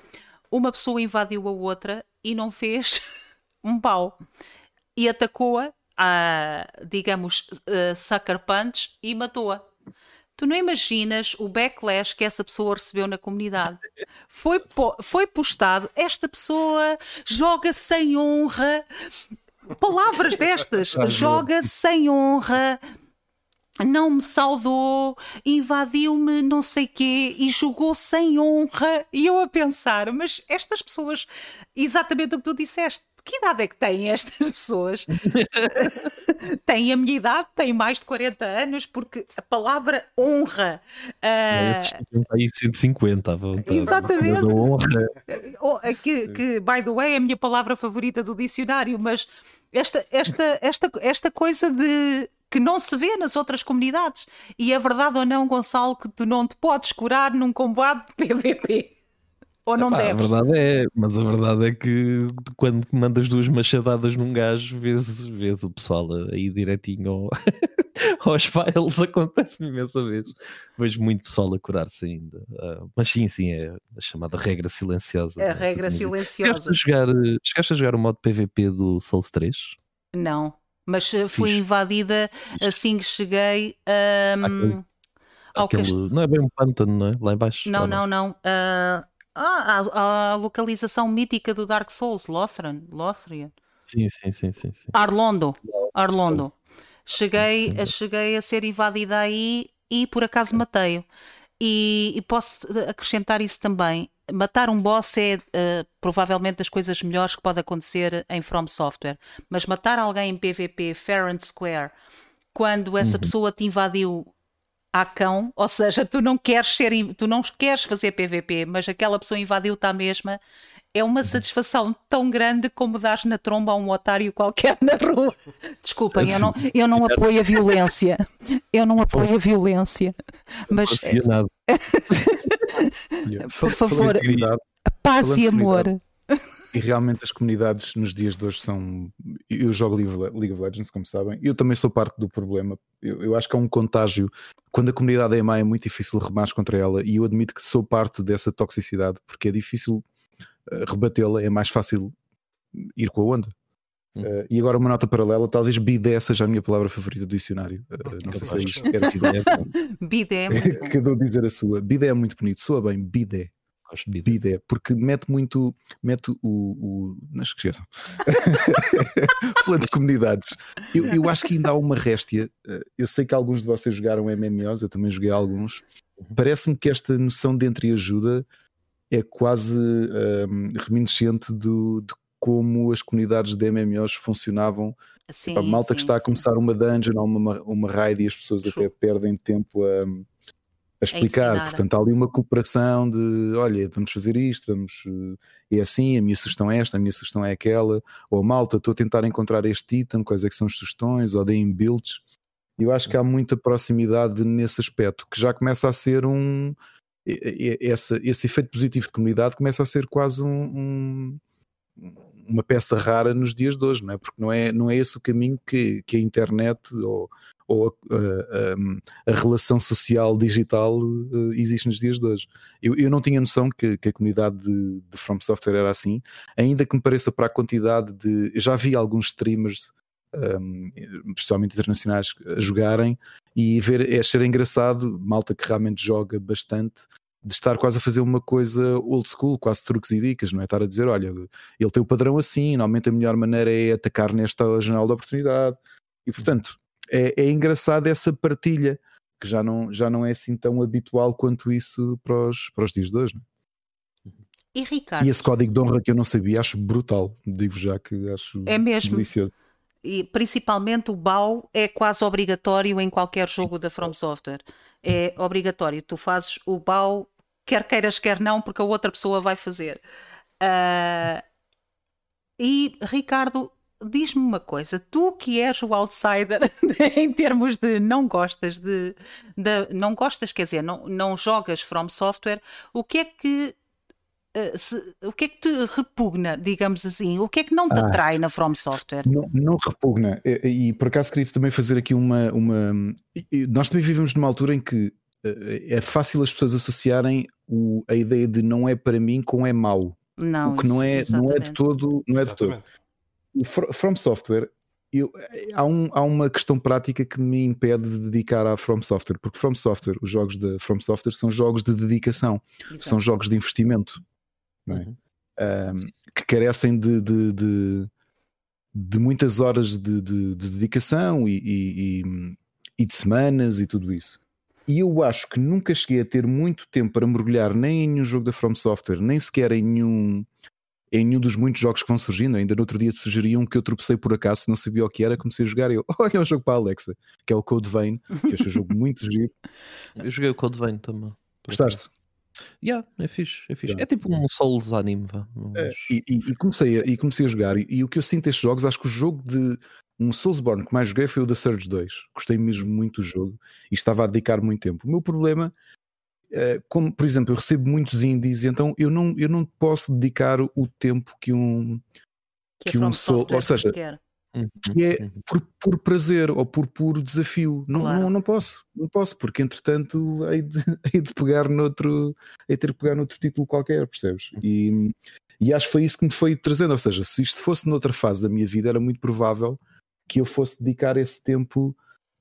uma pessoa invadiu a outra e não fez um pau e atacou-a, a, digamos, uh, sucker punch e matou-a. Tu não imaginas o backlash que essa pessoa recebeu na comunidade. Foi, foi postado, esta pessoa joga sem honra. Palavras destas, joga sem honra, não me saudou, invadiu-me não sei quê e jogou sem honra. E eu a pensar, mas estas pessoas, exatamente o que tu disseste, que idade é que têm estas pessoas? têm a minha idade, têm mais de 40 anos, porque a palavra honra. Uh... Aí 150 à vontade. Exatamente. Honra. Que, que, by the way, é a minha palavra favorita do dicionário, mas esta, esta, esta, esta coisa de que não se vê nas outras comunidades. E é verdade ou não, Gonçalo, que tu não te podes curar num combate de PVP? Ou não Epá, deves? A verdade é, mas a verdade é que quando mandas duas machadadas num gajo, vês, vês o pessoal aí direitinho ao... aos files, acontece imensa vez. Vejo muito pessoal a curar-se ainda. Uh, mas sim, sim, é a chamada regra silenciosa. É a regra silenciosa. Chegaste a, jogar, chegaste a jogar o modo PVP do Souls 3? Não mas eh, fui Fiz. invadida Fiz. assim que cheguei. Um, aquele, aquele, Não é bem um pântano, não é? Lá embaixo. Não, não, não. Uh, ah, a, a, localização mítica do Dark Souls, Lothran, Lothrian. Sim, sim, sim, sim, sim. Arlondo, Arlondo. Cheguei, cheguei a ser invadida aí e por acaso matei-o. E, e, posso acrescentar isso também. Matar um boss é uh, provavelmente das coisas melhores que pode acontecer em From Software. Mas matar alguém em PvP fair and square, quando essa uhum. pessoa te invadiu a cão, ou seja, tu não queres ser, tu não queres fazer PvP, mas aquela pessoa invadiu-te à mesma, é uma satisfação tão grande como dar na tromba a um otário qualquer na rua. Desculpem, eu não, eu não apoio a violência. Eu não apoio a violência. Mas. Por favor, paz e amor. E realmente as comunidades nos dias de hoje são. Eu jogo League of Legends, como sabem, eu também sou parte do problema. Eu, eu acho que é um contágio. Quando a comunidade é má, é muito difícil remar contra ela, e eu admito que sou parte dessa toxicidade, porque é difícil rebatê-la, é mais fácil ir com a onda. Uh, e agora uma nota paralela, talvez bidé seja a minha palavra favorita do dicionário. Uh, não sei se é isto era assim. bidé. Cada um dizer a sua. Bidé é muito bonito, soa bem, bidé. Bidé. bidé, porque mete muito, mete o, o não esqueçam, falando de comunidades, eu, eu acho que ainda há uma réstia. Eu sei que alguns de vocês jogaram MMOs, eu também joguei alguns. Uhum. Parece-me que esta noção de entreajuda é quase um, reminiscente do, de como as comunidades de MMOs funcionavam. Sim, a malta sim, que está a começar sim. uma dungeon ou uma, uma raid e as pessoas até perdem tempo a, a explicar. A Portanto, há ali uma cooperação de olha, vamos fazer isto, vamos. Eh, é assim, a minha sugestão é esta, a minha sugestão é aquela, ou malta, estou a tentar encontrar este item, quais é que são as sugestões, ou deem builds. Eu acho que há muita proximidade nesse aspecto, que já começa a ser um esse, esse efeito positivo de comunidade começa a ser quase um, um, uma peça rara nos dias de hoje, não é? Porque não é, não é esse o caminho que, que a internet ou, ou a, a, a, relação social digital uh, existe nos dias de hoje. Eu, eu não tinha noção que, que a comunidade de, de, From Software era assim, ainda que me pareça para a quantidade de. Eu já vi alguns streamers um, especialmente internacionais, a jogarem e ver, é ser engraçado, malta que realmente joga bastante, de estar quase a fazer uma coisa old school, quase truques e dicas, não é? Estar a dizer, olha, ele tem o padrão assim, normalmente a melhor maneira é atacar nesta janela de oportunidade. E portanto, é, é engraçado essa partilha, que já não, já não é assim tão habitual quanto isso para os, para os dias de hoje. Não é? E Ricardo? E esse código de honra que eu não sabia, acho brutal. Digo já que acho é mesmo. delicioso e principalmente o BAU é quase obrigatório em qualquer jogo da From Software. É obrigatório. Tu fazes o BAU, quer queiras, quer não, porque a outra pessoa vai fazer. Uh, e Ricardo, diz-me uma coisa: tu que és o outsider em termos de não gostas de, de, não gostas, quer dizer, não, não jogas From Software, o que é que eh, se, o que é que te repugna, digamos assim? O que é que não te ah, atrai na From Software? Não, não repugna. E, e, por acaso queria também fazer aqui uma. uma nós também vivemos numa altura em que é fácil as pessoas associarem o, a ideia de não é para mim com é mau. Não, o que isso, não, é, não é de todo. Não é de todo. O From Software eu, há, um, há uma questão prática que me impede de dedicar à From Software, porque From Software, os jogos da From Software são jogos de dedicação, Exato. são jogos de investimento, é? uhum. um, que carecem de, de, de, de muitas horas de, dedicação e, e, e, de semanas e tudo isso. E eu acho que nunca cheguei a ter muito tempo para mergulhar nem em nenhum jogo da From Software, nem sequer em nenhum em nenhum dos muitos jogos que vão surgindo. Ainda no outro dia sugeriam que eu tropecei por acaso, não sabia o que era, comecei a jogar e eu, olha, é um jogo para a Alexa, que é o Code Vein, que é um jogo muito giro. Eu joguei o Code Vein também. Gostaste? Yeah, é fixe, é fixe. É tipo um Souls anime, vá. É, e, e, e, comecei a, e comecei a jogar, e, e, o que eu sinto destes jogos, acho que o jogo de um Soulsborne que mais joguei foi o da Surge 2. Gostei mesmo muito do jogo e estava a dedicar muito tempo. O meu problema eh, como por exemplo, eu recebo muitos indies, então eu não, eu não posso dedicar o tempo que um que, que um sou, ou seja, uhum, que é uhum. por, por prazer ou por puro desafio. Não, claro. não, não posso, não posso, porque entretanto hei de, hei de pegar noutro, hei de ter que pegar noutro título qualquer, percebes? Uhum. E, e acho que foi isso que me foi trazendo. Ou seja, se isto fosse noutra fase da minha vida, era muito provável que eu fosse dedicar esse tempo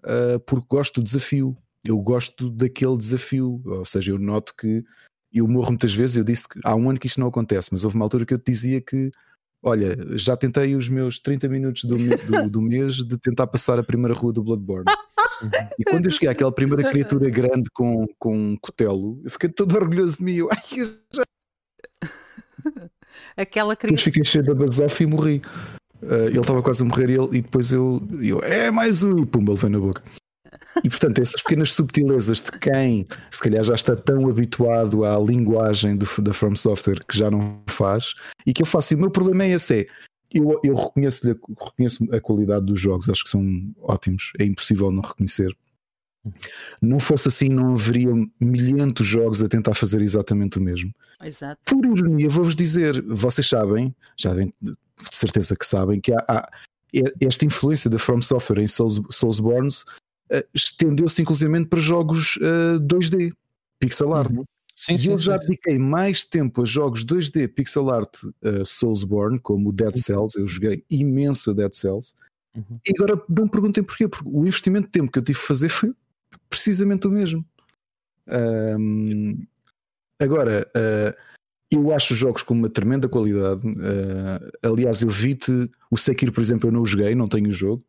uh, porque gosto do desafio eu gosto daquele desafio, ou seja, eu noto que eu morro muitas vezes, eu disse que há um ano que isto não acontece, mas houve uma altura que eu te dizia que olha, já tentei os meus 30 minutos do, do, do mês de tentar passar a primeira rua do Bloodborne. E quando eu cheguei àquela primeira criatura grande com, com um cutelo, eu fiquei todo orgulhoso de mim. Eu, ai, eu já... Aquela criatura. Depois fiquei cheio da basofa e morri. Uh, ele estava quase a morrer ele, e depois eu, eu, é mais um, e pumba, ele veio na boca. E portanto, essas pequenas subtilezas de quem se calhar já está tão habituado à linguagem do, da From Software que já não faz e que eu faço. E o meu problema é esse: é eu, eu reconheço, reconheço a qualidade dos jogos, acho que são ótimos, é impossível não reconhecer. Não fosse assim, não haveria milhentos jogos a tentar fazer exatamente o mesmo. Exato. Por ironia, vou-vos dizer, vocês sabem, já de certeza que sabem, que há, há esta influência da From Software em Souls, Soulsborns uh, estendeu-se inclusivamente para jogos uh, eh, 2D, pixel art. Uhum. Sim, e sim, eu já sim, dediquei mais tempo a jogos 2D pixel art uh, Soulsborne, como o Dead uhum. Cells, eu joguei imenso a Dead Cells. Uhum. E agora não me perguntem porquê, porque o investimento de tempo que eu tive que fazer foi precisamente o mesmo. Um, agora, uh, eu acho os jogos com uma tremenda qualidade. Uh, aliás, eu vi-te o Sekiro, por exemplo, eu não o joguei, não tenho o jogo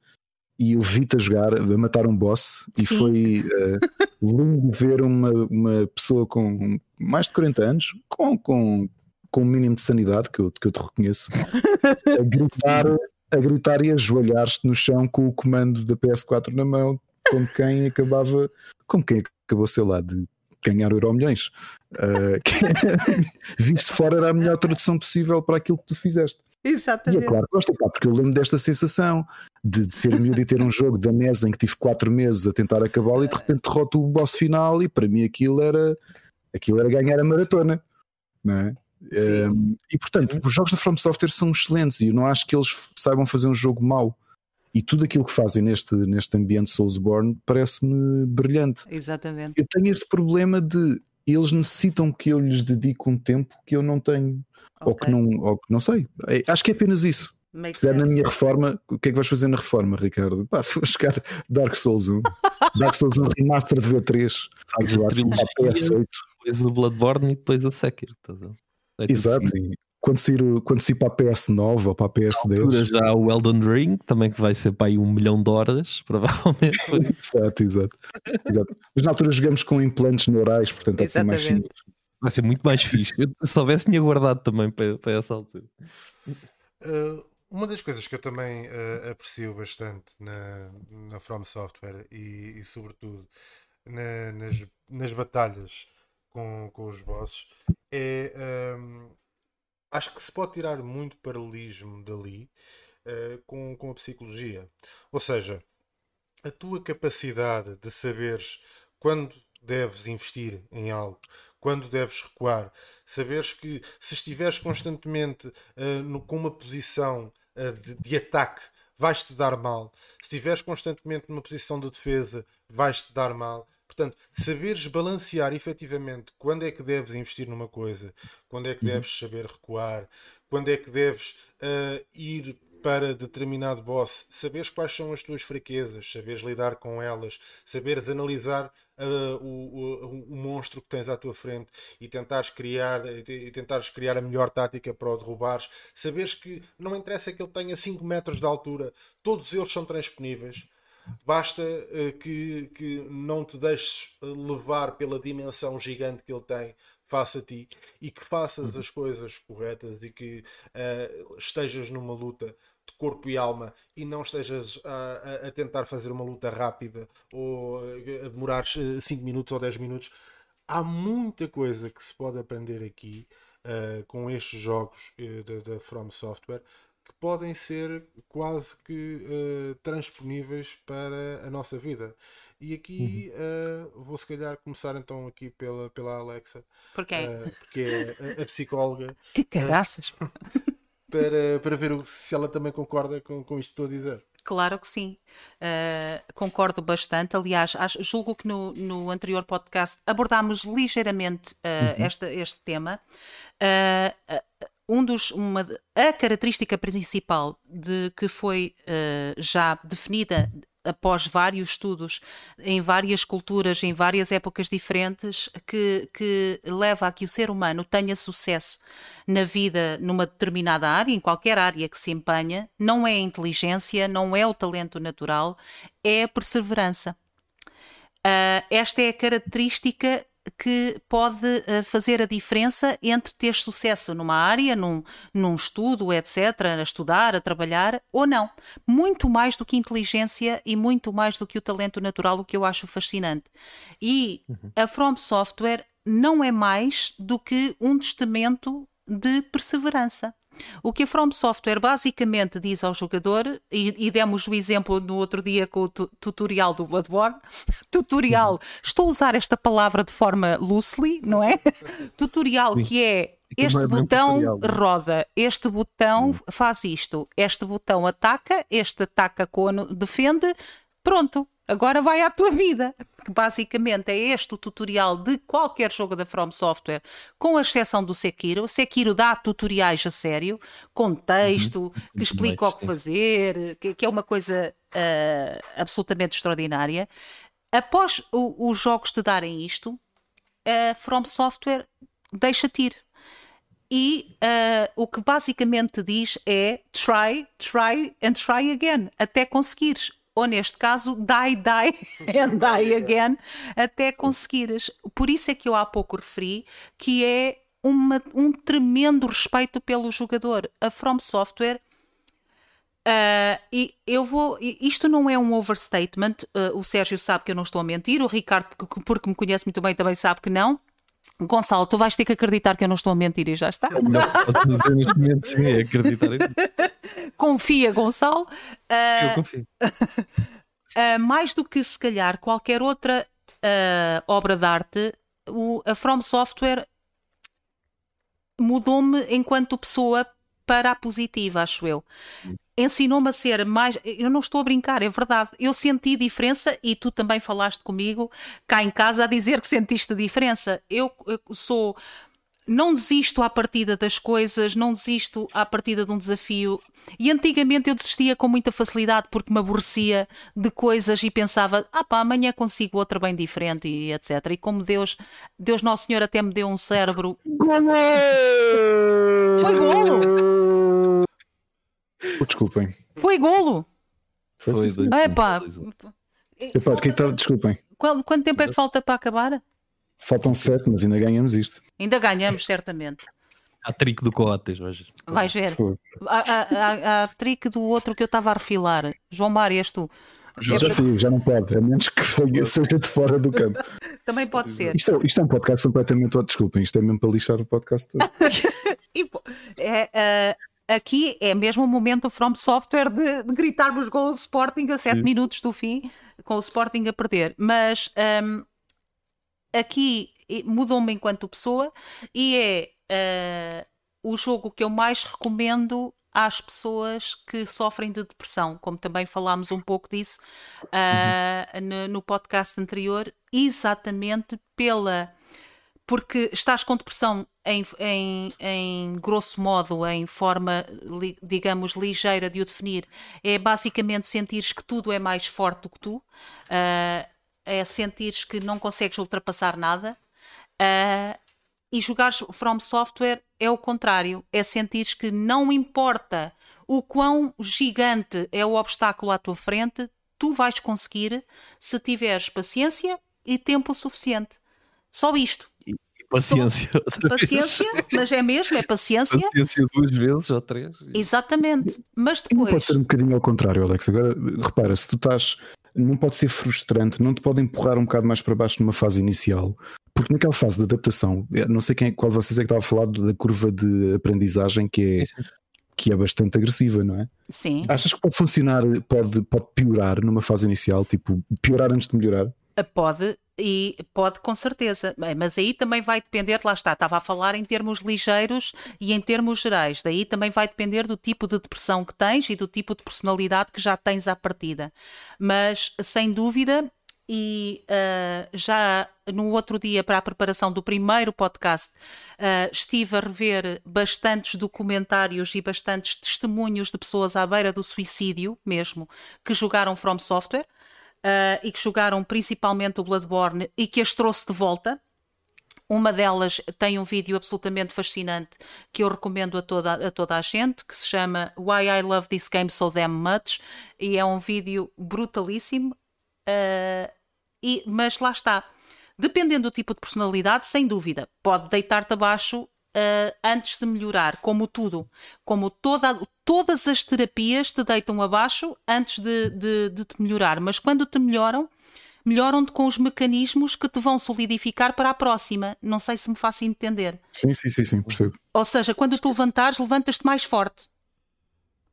e eu vi-te a jogar, a matar um boss, e Sim. foi uh, lindo ver uma, uma pessoa com mais de 40 anos, com, com, com um mínimo de sanidade, que eu, que eu te reconheço, a gritar, a gritar e a ajoelhar-te no chão com o comando da PS4 na mão, como quem acabava, como quem acabou, sei lá, de ganhar Euro milhões. Uh, visto fora era a melhor tradução possível para aquilo que tu fizeste. Exatamente. E é claro que gosto, porque eu lembro desta sensação de, de ser miúdo e ter um jogo da mesa em que tive 4 meses a tentar acabá-lo e de repente derroto o boss final e para mim aquilo era aquilo era ganhar a maratona, não é? Um, e portanto, os jogos da From Software são excelentes e eu não acho que eles saibam fazer um jogo mau. E tudo aquilo que fazem neste, neste ambiente Soulsborne parece-me brilhante. Exatamente. Eu tenho este problema de eles necessitam que eu lhes dedique um tempo que eu não tenho, okay. ou, que não, ou que não sei. É, acho que é apenas isso. Se der na minha reforma, o que é que vais fazer na reforma, Ricardo? Pá, vou buscar Dark Souls 1, Dark Souls 1 Remaster de V3, faz lá assim, PS8. Depois o Bloodborne e depois o Sekiro. É Exato, assim quando sair, quando sair para a PS9 ou para a PS10. Já o Elden Ring, também que vai ser para aí um milhão de horas, provavelmente. exato, exato, exato. Mas na altura jogamos com implantes neurais, portanto vai ser mais simples. Vai ser muito mais fixe. Eu, se soubesse, tinha guardado também para, para essa altura. Uh, uma das coisas que eu também uh, aprecio bastante na, na From Software e, e sobretudo na, nas, nas batalhas com, com os bosses é. Um, acho que se pode tirar muito paralelismo dali uh, com, com a psicologia. Ou seja, a tua capacidade de saberes quando deves investir em algo, quando deves recuar, saberes que se estiveres constantemente uh, no, com uma posição uh, de, de, ataque, vais-te dar mal. Se estiveres constantemente numa posição de defesa, vais-te dar mal. Portanto, saberes balancear efetivamente quando é que deves investir numa coisa, quando é que uhum. deves saber recuar, quando é que deves uh, ir para determinado boss, saberes quais são as tuas fraquezas, saberes lidar com elas, saberes analisar uh, o, o, o, monstro que tens à tua frente e tentares criar e tentares criar a melhor tática para o derrubares, saberes que não interessa que ele tenha 5 metros de altura, todos eles são transponíveis. Basta uh, que, que não te deixes levar pela dimensão gigante que ele tem face a ti e que faças uhum. as coisas corretas e que uh, estejas numa luta de corpo e alma e não estejas a, a, tentar fazer uma luta rápida ou a demorar 5 minutos ou 10 minutos. Há muita coisa que se pode aprender aqui uh, com estes jogos da From Software podem ser quase que uh, transponíveis para a nossa vida. E aqui uhum. uh, vou se calhar começar então aqui pela, pela Alexa. Porquê? Uh, porque é a, a psicóloga. que caraças! para, para ver se ela também concorda com, com isto que estou a dizer. Claro que sim, uh, concordo bastante. Aliás, acho, julgo que no, no anterior podcast abordámos ligeiramente uh, uhum. esta, este tema. Uh, um dos, uma, a característica principal de que foi uh, já definida após vários estudos em várias culturas, em várias épocas diferentes, que, que leva a que o ser humano tenha sucesso na vida numa determinada área, em qualquer área que se empenha, não é a inteligência, não é o talento natural, é a perseverança. Uh, esta é a característica que pode uh, fazer a diferença entre ter sucesso numa área, num, num estudo, etc., a estudar, a trabalhar, ou não. Muito mais do que inteligência e muito mais do que o talento natural, o que eu acho fascinante. E uhum. a From Software não é mais do que um testamento de perseverança. O que a From Software basicamente diz ao jogador, e, e demos o exemplo no outro dia com o tutorial do Bloodborne, tutorial, estou a usar esta palavra de forma loosely, não é? tutorial Sim. que é este é botão roda, este botão faz isto, este botão ataca, este ataca com defende, pronto, agora vai à tua vida. Que basicamente é este o tutorial de qualquer jogo da From Software, com a exceção do Sekiro. Sekiro dá tutoriais a sério, com texto, uhum. que explica o que fazer, que, que é uma coisa uh, absolutamente extraordinária. Após o, os jogos te darem isto, a From Software deixa-te ir. E uh, o que basicamente diz é try, try and try again, até conseguires ou neste caso, die, die and die again, até conseguires. Por isso é que eu há pouco referi que é uma, um tremendo respeito pelo jogador. A From Software. Uh, e eu vou. Isto não é um overstatement. Uh, o Sérgio sabe que eu não estou a mentir. O Ricardo, porque, porque me conhece muito bem, também sabe que não. Gonçalo, tu vais ter que acreditar que eu não estou a mentir e já está. Não, posso dizer neste momento sim, é acreditar. Confia, Gonçalo. Uh, eu confio. Uh, mais do que se calhar qualquer outra uh, obra de arte, o, a From Software mudou-me enquanto pessoa para a positiva, acho eu. Ensinou-me a ser mais. Eu não estou a brincar, é verdade. Eu senti diferença e tu também falaste comigo cá em casa a dizer que sentiste diferença. Eu, eu sou não desisto à partida das coisas, não desisto à partida de um desafio. E antigamente eu desistia com muita facilidade porque me aborrecia de coisas e pensava, ah pá, amanhã consigo outra bem diferente e etc. E como Deus, Deus Nosso Senhor até me deu um cérebro. Foi golo! Desculpem. Foi golo! Foi, Foi dois, é pá. Epá, tá, desculpem. Quanto tempo é que falta para acabar? Faltam sete, mas ainda ganhamos isto. Ainda ganhamos, certamente. Há trick do Coates, vais, vais ver. Há, trick do outro que eu estava a refilar. João Mário, és tu. Já, já, sim, já não pode, a menos que seja de fora do campo. Também pode ser. Isto é, isto é um podcast completamente. Desculpem, isto é mesmo para lixar o podcast todo. é, uh, aqui é mesmo o momento do From Software de, de gritarmos com o Sporting a 7 minutos do fim, com o Sporting a perder. Mas um, aqui mudou-me enquanto pessoa e é uh, o jogo que eu mais recomendo às pessoas que sofrem de depressão, como também falámos um pouco disso uh, no, no, podcast anterior, exatamente pela porque estás com depressão em, em, em grosso modo, em forma, li, digamos, ligeira de o definir, é basicamente sentires que tudo é mais forte do que tu, uh, é sentires que não consegues ultrapassar nada. Uh, e jogar From Software é o contrário, é sentires que não importa o quão gigante é o obstáculo à tua frente, tu vais conseguir se tiveres paciência e tempo suficiente. Só isto. E, paciência. Só, paciência, mas é mesmo, é paciência. Paciência duas vezes ou três. Exatamente. Mas depois. Não pode ser um bocadinho ao contrário, Alex. Agora, repara, se tu estás. Não pode ser frustrante, não te pode empurrar um bocado mais para baixo numa fase inicial, porque naquela fase de adaptação, não sei quem, qual vocês é que estava a falar da curva de aprendizagem que é, que é bastante agressiva, não é? Sim. Achas que pode funcionar, pode, pode piorar numa fase inicial, tipo, piorar antes de melhorar? Pode, e pode com certeza, mas aí também vai depender, lá está, estava a falar em termos ligeiros e em termos gerais, daí também vai depender do tipo de depressão que tens e do tipo de personalidade que já tens à partida. Mas sem dúvida, e uh, já no outro dia, para a preparação do primeiro podcast, uh, estive a rever bastantes documentários e bastantes testemunhos de pessoas à beira do suicídio mesmo, que jogaram From Software uh, e que jogaram principalmente o Bloodborne e que as trouxe de volta. Uma delas tem um vídeo absolutamente fascinante que eu recomendo a toda, a toda a gente, que se chama Why I Love This Game So Damn Much, e é um vídeo brutalíssimo, uh, e, mas lá está. Dependendo do tipo de personalidade, sem dúvida, pode deitar-te abaixo uh, antes de melhorar, como tudo. Como toda, todas as terapias te deitam abaixo antes de, de, de te melhorar, mas quando te melhoram, melhoram-te com os mecanismos que te vão solidificar para a próxima. Não sei se me faço entender. Sim, sim, sim, sim percebo. Ou seja, quando te levantares, levantas-te mais forte.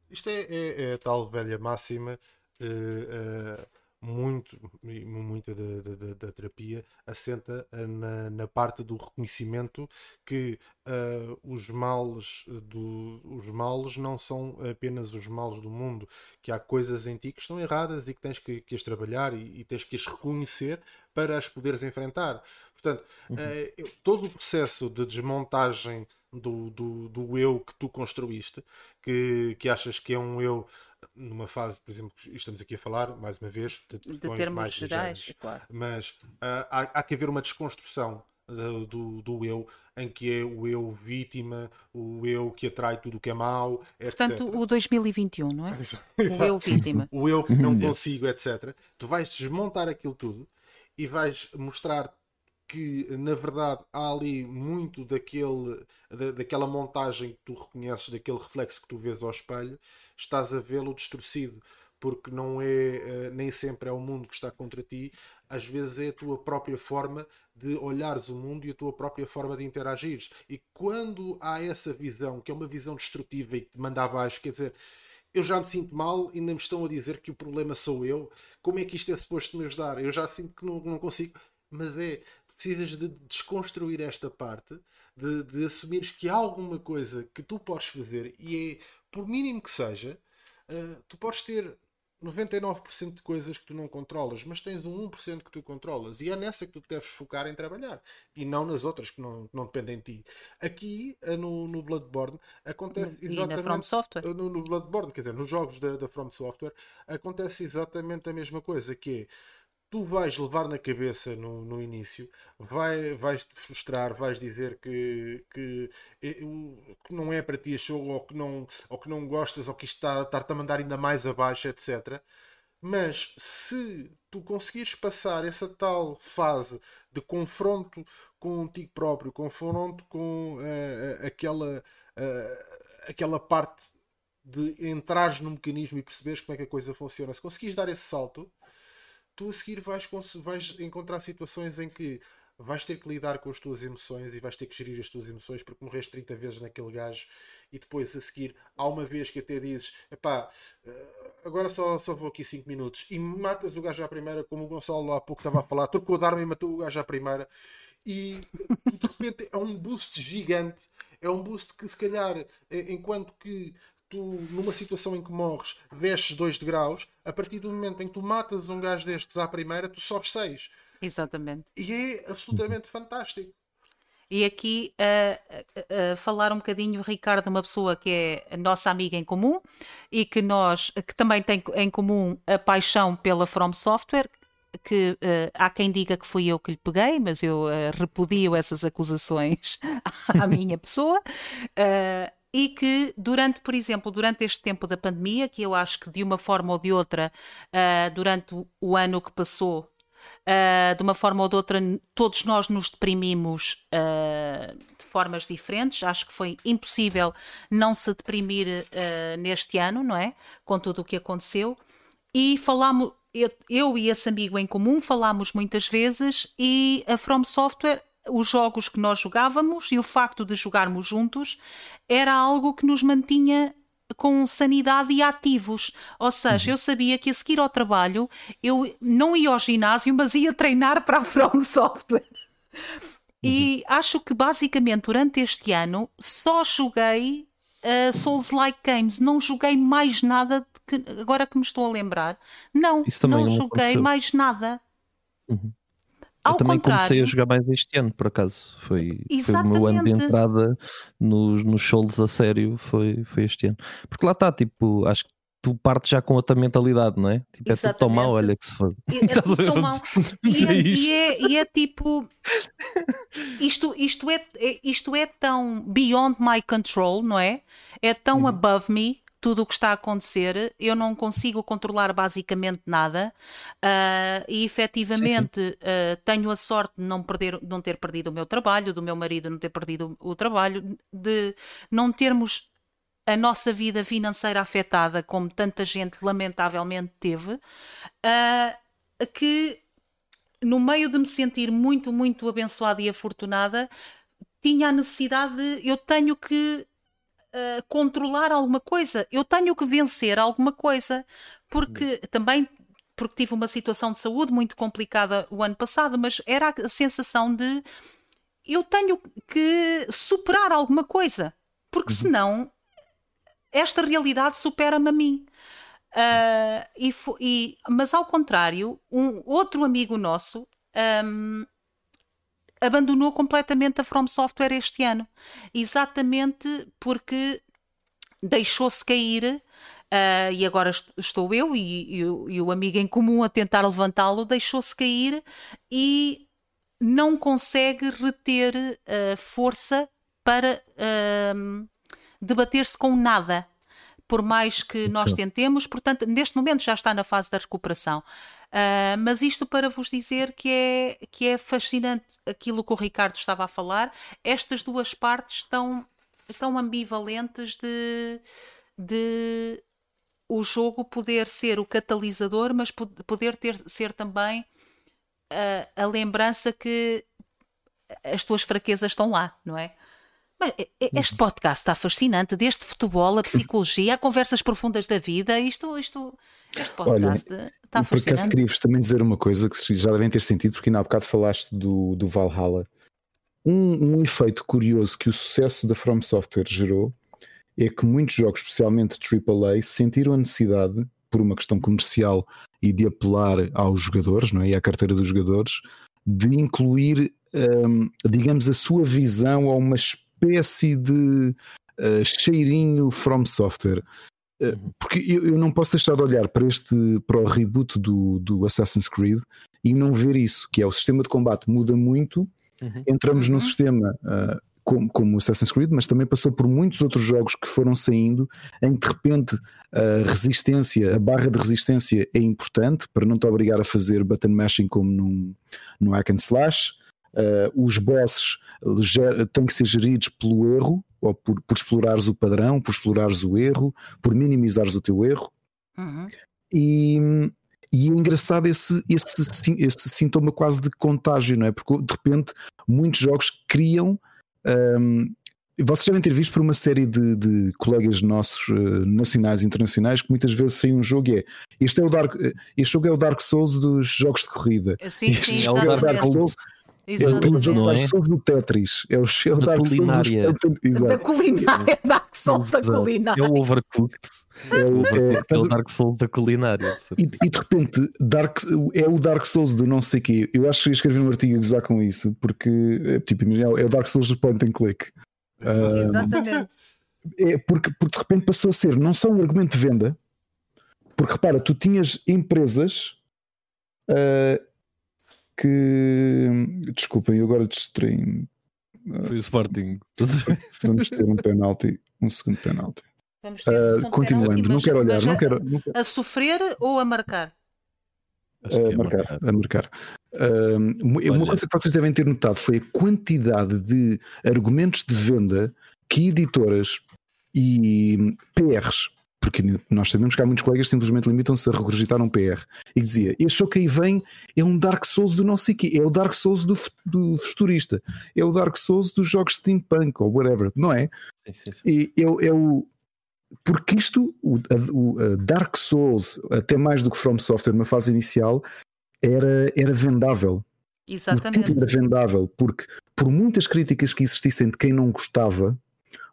Isto é, é, é a tal velha máxima de uh, muito, muita da, da, da, terapia assenta eh, na, na, parte do reconhecimento que uh, os males do, os males não são apenas os males do mundo, que há coisas em ti que estão erradas e que tens que, que as trabalhar e, e tens que as reconhecer para as poderes enfrentar. Portanto, uhum. uh, todo o processo de desmontagem do, do, do eu que tu construíste, que, que achas que é um eu numa fase, por exemplo, estamos aqui a falar, mais uma vez, de, de termos mais gerais, claro. mas uh, há, há que haver uma desconstrução do, do, do, eu, em que é o eu vítima, o eu que atrai tudo o que é mau, etc. Portanto, o 2021, não é? o eu vítima. o eu que não consigo, etc. Tu vais desmontar aquilo tudo e vais mostrar que na verdade há ali muito daquele, da, daquela montagem que tu reconheces, daquele reflexo que tu vês ao espelho, estás a vê-lo distorcido, porque não é eh, nem sempre é o mundo que está contra ti, às vezes é a tua própria forma de olhares o mundo e a tua própria forma de interagires. E quando há essa visão, que é uma visão destrutiva e que te manda abaixo, quer dizer, eu já me sinto mal e ainda me estão a dizer que o problema sou eu. Como é que isto é suposto me ajudar? Eu já sinto que não, não consigo. Mas é, precisas de desconstruir esta parte, de, de assumires que há alguma coisa que tu podes fazer e é, por mínimo que seja, uh, tu podes ter 99% de coisas que tu não controlas, mas tens um 1% que tu controlas e é nessa que tu deves focar em trabalhar e não nas outras que não, não dependem de ti. Aqui eh, no, no Bloodborne acontece e exatamente na From Software. Eh, no, no Bloodborne, quer dizer, nos jogos da, da From Software acontece exatamente a mesma coisa, que é tu vais levar na cabeça no, no início, vai, vais te frustrar, vais dizer que, que, que não é para ti a show ou que não, ou que não gostas ou que isto está, está-te a mandar ainda mais abaixo, etc. Mas se tu conseguires passar essa tal fase de confronto contigo próprio, confronto com uh, aquela, uh, aquela parte de entrares no mecanismo e perceberes como é que a coisa funciona, se conseguires dar esse salto, tu a seguir vais, vais encontrar situações em que vais ter que lidar com as tuas emoções e vais ter que gerir as tuas emoções porque morreste 30 vezes naquele gajo e depois a seguir há uma vez que até dizes epá, eh, agora só, só vou aqui 5 minutos. E matas o gajo à primeira como o Gonçalo há pouco estava a falar, trocou de arma e matou o gajo à primeira. E de repente é um boost gigante é um boost que se calhar enquanto que tu, numa situação em que morres, desces 2 degraus, a partir do momento em que tu matas um gajo destes à primeira, tu sobes 6. Exatamente. E é absolutamente fantástico. E aqui uh, uh, falar um bocadinho, Ricardo, uma pessoa que é a nossa amiga em comum e que nós, que também tem em comum a paixão pela From Software, que uh, há quem diga que fui eu que lhe peguei, mas eu uh, repudio essas acusações à minha pessoa. Uh, e que durante, por exemplo, durante este tempo da pandemia, que eu acho que de uma forma ou de outra, durante o ano que passou, Uh, de uma forma ou de outra, todos nós nos deprimimos uh, de formas diferentes. Acho que foi impossível não se deprimir uh, neste ano, não é? Com tudo o que aconteceu. E falámos, eu, eu e esse amigo em comum falámos muitas vezes, e a From Software os jogos que nós jogávamos e o facto de jogarmos juntos era algo que nos mantinha com sanidade e ativos. Ou seja, uhum. eu sabia que a seguir ao trabalho eu não ia ao ginásio, mas ia treinar para a From Software. E uhum. acho que basicamente durante este ano só joguei uh, Souls-like games, não joguei mais nada que, agora que me estou a lembrar. Não, não, não joguei aconteceu. mais nada. Uhum. Eu Ao também contrário. comecei a jogar mais este ano, por acaso. Foi, foi o meu ano de entrada nos, nos shows a sério, foi, foi este ano. Porque lá está, tipo, acho que tu partes já com outra mentalidade, não é? Tipo, é tudo tão mau, olha que se. É, é tudo tão mau. E, é, e, é, e é tipo. Isto, isto, é, é, isto é tão beyond my control, não é? É tão uhum. above me tudo o que está a acontecer, eu não consigo controlar basicamente nada uh, e efetivamente sim, sim. Uh, tenho a sorte de não, perder, não ter perdido o meu trabalho, do meu marido não ter perdido o trabalho, de não termos a nossa vida financeira afetada como tanta gente lamentavelmente teve, uh, que no meio de me sentir muito, muito abençoada e afortunada, tinha a necessidade de eu tenho que controlar alguma coisa, eu tenho que vencer alguma coisa, porque também porque tive uma situação de saúde muito complicada o ano passado, mas era a sensação de eu tenho que superar alguma coisa, porque uhum. senão esta realidade supera-me a mim. Uh, e, e, mas ao contrário, um outro amigo nosso um, abandonou completamente a From Software este ano. Exatamente porque deixou-se cair. Uh, e agora estou eu e, e, e, o amigo em comum a tentar levantá-lo, deixou-se cair e não consegue reter uh, força para uh, debater-se com nada, por mais que nós tentemos. Portanto, neste momento já está na fase da recuperação. Uh, mas isto para vos dizer que é, que é fascinante aquilo que o Ricardo estava a falar. Estas duas partes estão, estão ambivalentes de, de o jogo poder ser o catalisador, mas poder ter, ser também a, a lembrança que as tuas fraquezas estão lá, não é? Este uhum. podcast está fascinante, desde futebol, a psicologia, a conversas profundas da vida. Isto, isto, este podcast Olha, está fascinante. Por acaso queria-vos também dizer uma coisa que já devem ter sentido, porque ainda há bocado falaste do, do Valhalla. Um, um efeito curioso que o sucesso da From Software gerou é que muitos jogos, especialmente AAA, sentiram a necessidade, por uma questão comercial e de apelar aos jogadores, não é? e à carteira dos jogadores, de incluir, um, digamos, a sua visão a uma espécie espécie de uh, cheirinho from software. Uh, porque eu, eu, não posso deixar de olhar para este para o reboot do, do Assassin's Creed e não ver isso, que é o sistema de combate muda muito. Uhum. Entramos uhum. num sistema uh, como, como o Assassin's Creed, mas também passou por muitos outros jogos que foram saindo, em que de repente a resistência, a barra de resistência é importante para não te obrigar a fazer button mashing como num, num hack and slash. Uh, os bosses têm que ser geridos pelo erro, ou por, por explorares o padrão, por explorares o erro, por minimizares o teu erro. Uhum. E, e é engraçado esse, esse, esse sintoma quase de contágio, não é? Porque de repente muitos jogos criam. Um, vocês devem ter visto por uma série de, de colegas nossos uh, nacionais e internacionais que muitas vezes sai um jogo e é este, é o Dark, este jogo é o Dark Souls dos jogos de corrida. Sim, sim, é o Dark Souls Exatamente. É o Dark Souls do Tetris. É o, é o da Dark culinária. Souls dos... Da culinária. Dark Souls da culinária. É o Overcooked. É o, é, é o Dark Souls da culinária. E, e, de repente, Dark, é o Dark Souls do não sei quê. Eu acho que escrevi um artigo a gozar com isso, porque, é, tipo, imagina, é o Dark Souls do point and click. Exatamente. é porque, porque de repente passou a ser não só um argumento de venda, porque repara, tu tinhas empresas uh, que. Desculpem, eu agora distraí-me. Foi o Sporting. Vamos ter um penalti, um segundo penalti. Vamos ter um uh, continuando, penalti, não quero olhar, não quero, não quero. A sofrer ou a marcar? A marcar, marcar, a marcar. Uh, uma coisa que vocês devem ter notado foi a quantidade de argumentos de venda que editoras e PRs porque nós sabemos que há muitos colegas que simplesmente limitam-se a regurgitar um PR e dizia: Este jogo que aí vem é um Dark Souls do não sei quê, é o Dark Souls do, do futurista, é o Dark Souls dos jogos steampunk ou whatever, não é? Sim, sim, sim. E é, é o. Porque isto, o, o a Dark Souls, até mais do que From Software na fase inicial, era, era vendável. Exatamente. Era vendável, porque por muitas críticas que existissem de quem não gostava,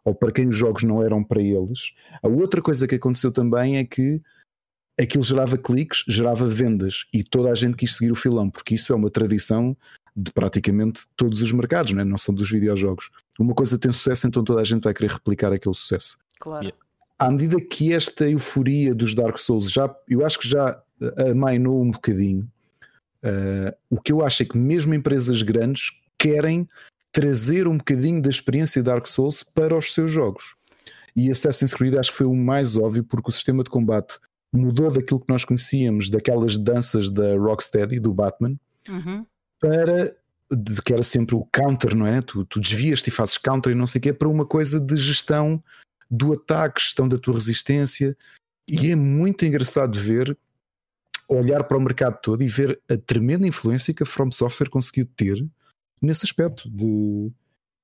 ou para quem os jogos não eram para eles. A outra coisa que aconteceu também é que aquilo gerava cliques, gerava vendas e toda a gente quis seguir o filão, porque isso é uma tradição de praticamente todos os mercados, não, é? não são dos videojogos. Uma coisa tem sucesso, então toda a gente vai querer replicar aquele sucesso. Claro. À medida que esta euforia dos Dark Souls já, eu acho que já amainou um bocadinho, uh, o que eu acho é que mesmo empresas grandes querem trazer um bocadinho da experiência Dark Souls para os seus jogos. E Assassin's Creed acho que foi o mais óbvio porque o sistema de combate mudou daquilo que nós conhecíamos, daquelas danças da Rocksteady, do Batman, uhum. para que era sempre o counter, não é? Tu, tu desvias-te e fazes counter e não sei o quê, para uma coisa de gestão do ataque, gestão da tua resistência. E é muito engraçado ver, olhar para o mercado todo e ver a tremenda influência que a From Software conseguiu ter nesse aspecto de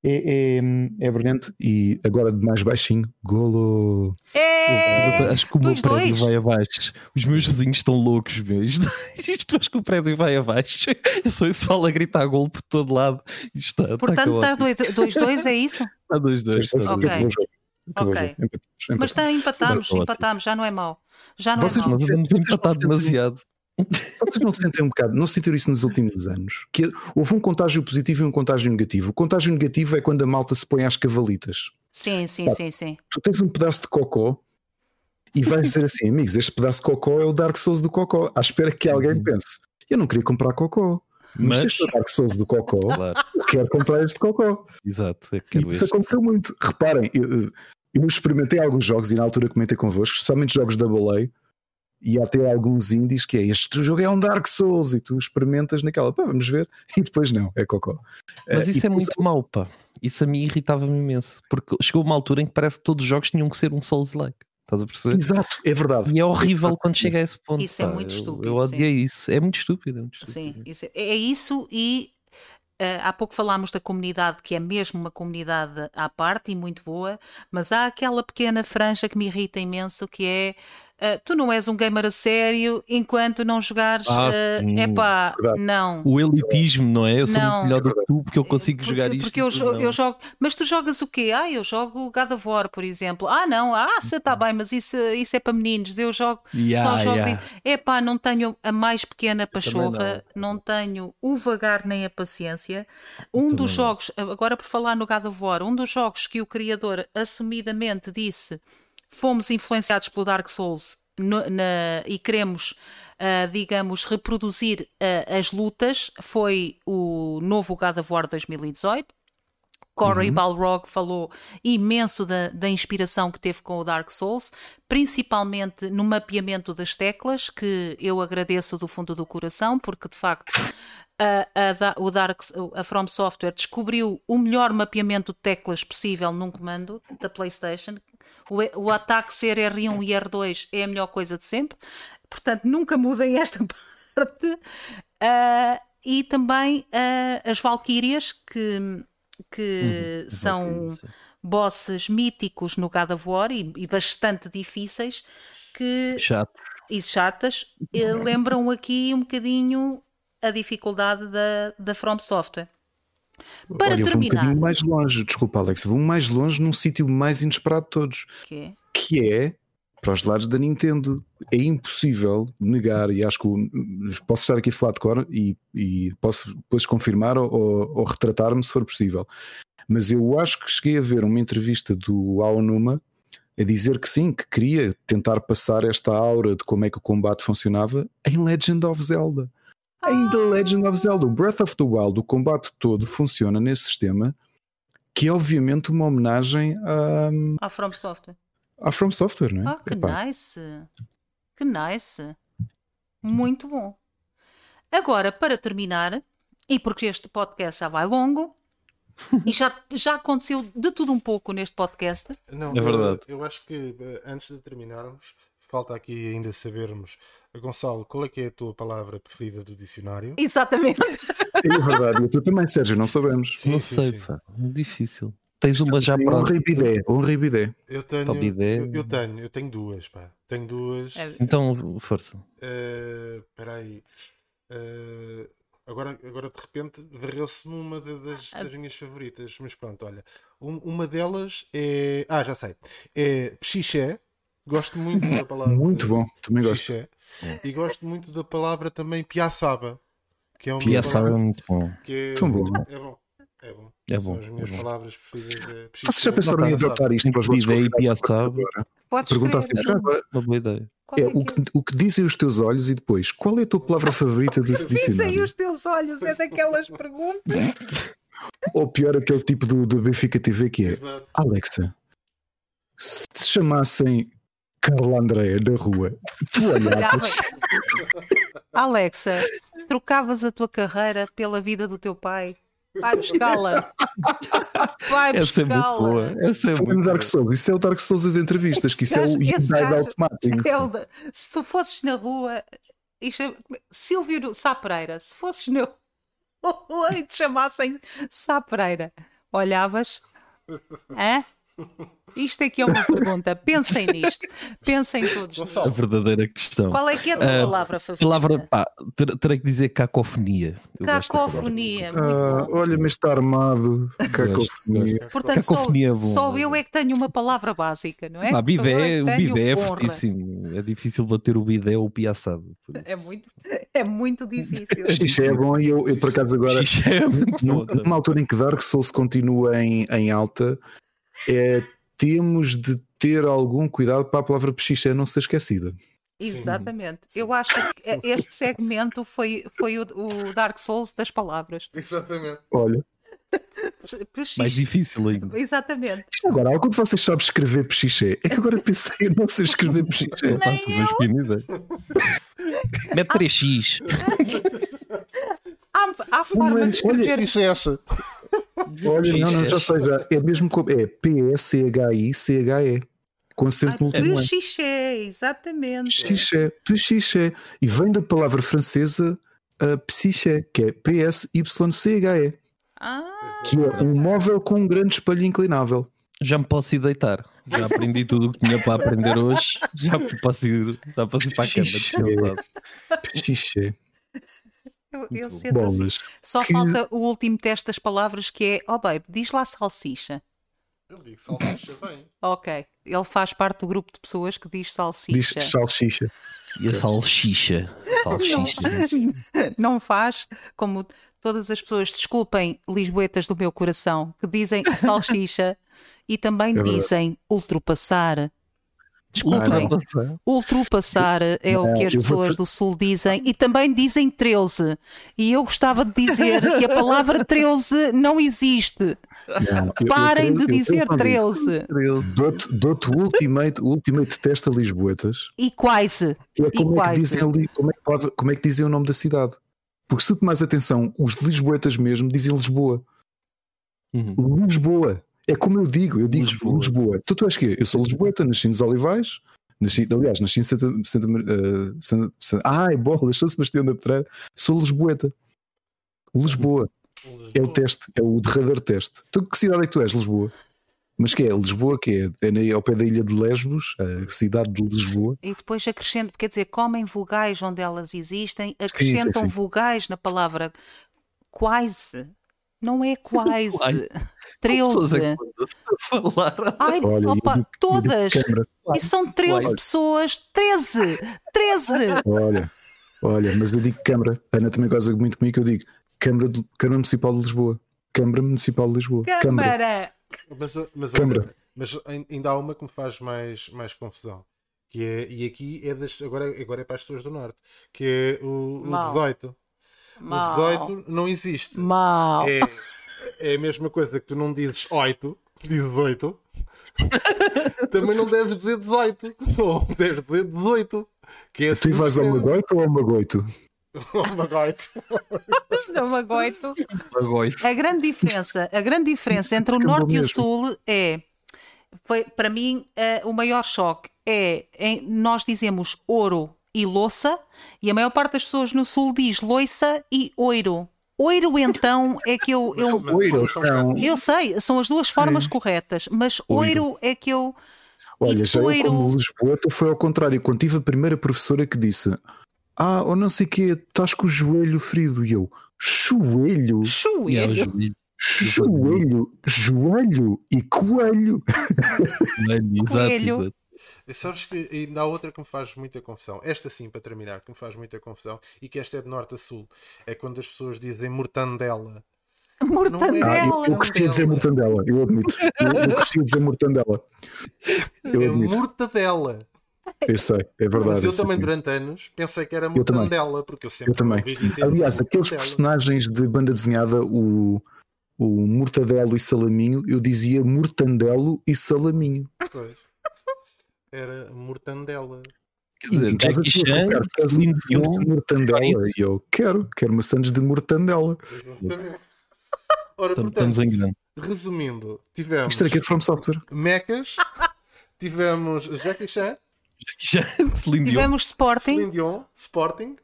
é, é, é brilhante e agora de mais baixinho, golo. É, acho que o meu prédio dois. vai abaixo. Os meus vizinhos estão loucos, meu. Isto, isto acho que o prédio vai abaixo. Eu sou o sol a gritar golo por todo lado. Isto está, Portanto, está 2-2, é isso? Está 2-2. Ok. Ok. Mas está, empatamos, empatamos, já não é mau. Já não Vocês é mau. Vocês vamos empatar demasiado. Vocês não sentem um bocado, não sentiram isso nos últimos anos? Que houve um contágio positivo e um contágio negativo. O contágio negativo é quando a malta se põe às cavalitas. Sim, sim, sim, sim. Tu tens um pedaço de cocó e vais dizer assim, amigos, este pedaço de cocó é o Dark Souls do cocó. À espera que alguém uhum. pense, eu não queria comprar cocó. Mas, mas este é o Dark Souls do cocó, claro. quero comprar este cocó. Exato. É e isso aconteceu muito. Reparem, eu, eu experimentei alguns jogos e na altura comentei convosco, especialmente jogos da Balei e há até alguns indies que é este jogo é um Dark Souls e tu experimentas naquela, pá, vamos ver, e depois não, é cocó. Mas uh, isso é muito isso... mau, pá. Isso a mim irritava-me imenso, porque chegou uma altura em que parece que todos os jogos tinham que ser um Souls-like. Estás a perceber? Exato, é verdade. E é horrível quando chega a esse ponto. Isso é pá. é muito estúpido. Eu, eu odiei sim. isso. É muito estúpido. É muito estúpido. Sim, isso é, é isso e Uh, há pouco falámos da comunidade, que é mesmo uma comunidade à parte e muito boa, mas há aquela pequena franja que me irrita imenso, que é Uh, tu não és um gamer a sério enquanto não jogares. É ah, uh, pá, não. O elitismo, não é? Eu sou não. muito melhor do que tu porque eu consigo porque, jogar isto. Porque eu, eu, jogo. Mas tu jogas o quê? Ah, eu jogo God of War, por exemplo. Ah, não, ah, você está bem, mas isso, isso é para meninos. Eu jogo. Yeah, só jogo. Yeah. É pá, não tenho a mais pequena pachorra, não. não. tenho o vagar nem a paciência. Um dos jogos, agora por falar no God of War, um dos jogos que o criador assumidamente disse fomos influenciados pelo Dark Souls no, na, e queremos, uh, digamos, reproduzir uh, as lutas foi o novo God of War 2018. Corey uhum. Balrog falou imenso da, da inspiração que teve com o Dark Souls, principalmente no mapeamento das teclas, que eu agradeço do fundo do coração, porque de facto a, a, o Dark, a From Software descobriu o melhor mapeamento de teclas possível num comando da PlayStation. O, o ataque ser R1 e R2 é a melhor coisa de sempre. Portanto, nunca mudem esta parte. Uh, e também uh, as Valkyrias, que, que uhum, são bosses míticos no God of War e, e bastante difíceis. Que, Chato. E chatas, eh, lembram aqui um bocadinho a dificuldade da, da From Software. Para Olha, terminar. vou um mais longe, desculpa, Alex, vou mais longe num sítio mais inesperado de todos. Que? que é para os lados da Nintendo. É impossível negar, e acho que posso estar aqui a falar de cor e, e posso depois confirmar ou, ou- ou retratar-me se for possível. Mas eu acho que cheguei a ver uma entrevista do Aonuma a dizer que sim, que queria tentar passar esta aura de como é que o combate funcionava em Legend of Zelda. Em The Legend of Zelda, o Breath of the Wild, o combate todo funciona nesse sistema, que é obviamente uma homenagem à, A From Software. à From Software, não é? Ah, que Epá, nice. Que nice. Muito bom. Agora, para terminar, e porque este podcast já vai longo, e já, já aconteceu de tudo um pouco neste podcast, Não, É verdade. Eu, eu acho que eh, antes de terminarmos, falta aqui ainda sabermos, Gonçalo, qual é que é a tua palavra preferida do dicionário? exatamente. É verdade, e tu também, Sérgio, não sabemos. Sim, não sim, sei, sim. pá. Difícil. Tens uma já para. honra e bidé, honra e bidé. Eu tenho, eu, eu tenho, eu tenho duas, pá. Tenho duas. É, Então, força. Eh, Espera aí. Eh, agora, agora de repente varreu-se-me uma da- das, Ah. das minhas favoritas. Mas pronto, olha. Um- uma delas é. Ah, já sei. É psiché. Gosto muito da palavra. Muito bom, também gosto. E gosto muito da palavra também piaçaba. Que é uma Piaçava é palavra muito bom. que é, Tão bom. é bom. É bom. É São bom, as minhas é palavras preferidas. É Vocês já pensaram em piaçaba. adotar isto para os e convidados piaçaba. agora? Podes Pergunta escrever. assim, já agora, Uma boa ideia. É, é o, que é? o que dizem os teus olhos e depois, qual é a tua palavra favorita desse Dizem dicionário? os teus olhos, é daquelas perguntas. Ou pior, aquele tipo do, do Benfica TV que é Exato. Alexa, se te chamassem Carla Andréia na rua, tu olhavas. Alexa, trocavas a tua carreira pela vida do teu pai? Vai buscá-la. Vai Essa é muito buscá-la. boa. Essa é Foi no muito Dark boa. Souls, isso é o Dark Souls das entrevistas, que isso é o Inside gajo- automático. É o se tu fosses na rua, isto é- Silvio Sá Pereira, se fosses na rua e te chamassem Sá Pereira, olhavas? Hã? Isto é que é uma pergunta. Pensem nisto. Pensem todos. A verdadeira questão. Qual é que é a tua Ah, palavra favorita? Palavra, pá, ter- terei que dizer cacofonia. Eu. Cacofonia. Ah, olha-me está armado. Cacofonia. Portanto, só, cacofonia é bom, só é eu é que tenho uma palavra básica, não é? Ah, Só bidé, é o bidé é fortíssimo. É difícil bater o bidé ou o piaçado. É muito, é muito difícil. Xixi é bom e eu, eu por acaso agora, é muito numa altura em que Dark Souls continua em, em alta, é, temos de ter algum cuidado para a palavra pechiché não ser esquecida. Exatamente. Eu acho que este segmento foi, foi o, o Dark Souls das palavras. exatamente. Olha, Mais difícil ainda. Exatamente. agora, algum de vocês sabe escrever pechiché? É que agora pensei, eu não sei escrever pequena ideia. Mete 3x. Há, há forma de escrever. Isso é essa. Olha, não, não, já sei já. É mesmo como. É P-S-C-H-I-C-H-E. Com acento ano. Xixé, exatamente. Pechiché, pechiché. E vem da palavra francesa uh, psiché, que é P-S-Y-C-H-E. Ah, Que é um móvel com um grande espelho inclinável. Já me posso ir deitar. Já aprendi tudo o que tinha para aprender hoje. Já posso ir, já posso ir para a cama. Pechiché. Eu, eu sinto assim. Só Que- falta o último teste das palavras que é: Oh, babe, diz lá salsicha. Eu digo salsicha bem. Ok. Ele faz parte do grupo de pessoas que diz Diz salsicha. salsicha. E a salsicha. Salsicha. Não faz como todas as pessoas, desculpem, lisboetas do meu coração, que dizem salsicha e também verdade. dizem ultrapassar. Desculpem, Ultrapassar. ultrapassar é o que as eu pessoas do Sul dizem e também dizem 13. E eu gostava de dizer que a palavra 13 não existe. Não, eu- eu Parem tenho- de eu dizer tenho só 13. Dou-te o ultimate, ultimate teste a Lisboetas. E quase. Que é E como é, que quase. dizem ali, como, é pode- como é que dizem o nome da cidade. Porque se tu tomares atenção, os Lisboetas mesmo dizem Lisboa. Uhum. Lisboa. É como eu digo, eu digo Lisboa. Lisboa. Tu, tu és quê? Eu sou Lisboeta, nasci nos Olivais, nasci, aliás, nasci em Santa. Santa, eh, Santa, Santa ai, bolas, sou Sebastião da Pereira, sou Lisboeta. Lisboa. É o teste, é o derradeiro teste. Tu, que cidade é que tu és? Lisboa. Mas que é? Lisboa, que é? É ao pé da ilha de Lesbos, a cidade de Lisboa. E depois acrescento, quer dizer, comem vogais onde elas existem, acrescentam sim. vogais na palavra quase. Não é quase. É 13. que- falar. Ai, Olha, opa, todas! E são 13 Olha. pessoas! 13! 13! Olha, olha, mas eu digo Câmara. A Ana também goza muito comigo. Eu digo Câmara, de- Câmara Municipal de Lisboa. Câmara Municipal de Lisboa. Câmara. Mas, mas, Câmara. mas ai- ainda há uma que me faz mais, mais confusão. Que é, e aqui é das, agora, agora é para as pessoas do Norte, que é o, o Mal. 18. O. 18 não existe. Mal. É, é a mesma coisa que tu não dizes 8, dizes 8. Também não deves dizer 18. Ou deves dizer 18. Que é assim Tu vais ao Magoito ou ao Magoito? ao Magoito. Me aguento. Agora. A grande diferença, a grande diferença entre o norte e o sul é, foi para mim eh, o maior choque é em- nós dizemos ouro e louça e a maior parte das pessoas no sul diz loiça e oiro. Oiro então é que eu eu, Mas- Oiro, não. eu sei, são as duas formas corretas, mas oiro é que eu Olha, já eu poeiro? como Lisboeta foi ao contrário. Quando tive a primeira professora que disse Ah, ou não sei o quê, estás com o joelho ferido. E eu, joelho, chuelho. joelho, joelho e coelho. Exato, Coelho. E sabes que ainda há outra que me faz muita confusão. Esta sim, para terminar, que me faz muita confusão e que esta é de norte a sul. É quando as pessoas dizem mortandela. Ah, eu, Mortandela. eu gostei de dizer mortandela, eu admito. Eu, eu de dizer mortandela. Eu é admito. mortadela. Eu sei, é verdade. Mas eu eu também sim. durante anos pensei que era Eu mortandela, porque eu sempre Eu também. Aliás, aqueles mortadela. personagens de banda desenhada, o, o Mortadelo e Salaminho, eu dizia Mortandelo e Salaminho. Pois. Era mortandela. Quer dizer, Jackie Chan, de Dion, Mortandela. E eu quero, quero maçãs de Mortandela. Exatamente. Ora, estamos portanto, em grande. resumindo, tivemos Isto era que é From Software. Mechas, tivemos Jackie Chan, Tivemos Sporting, Celine Dion, Sporting.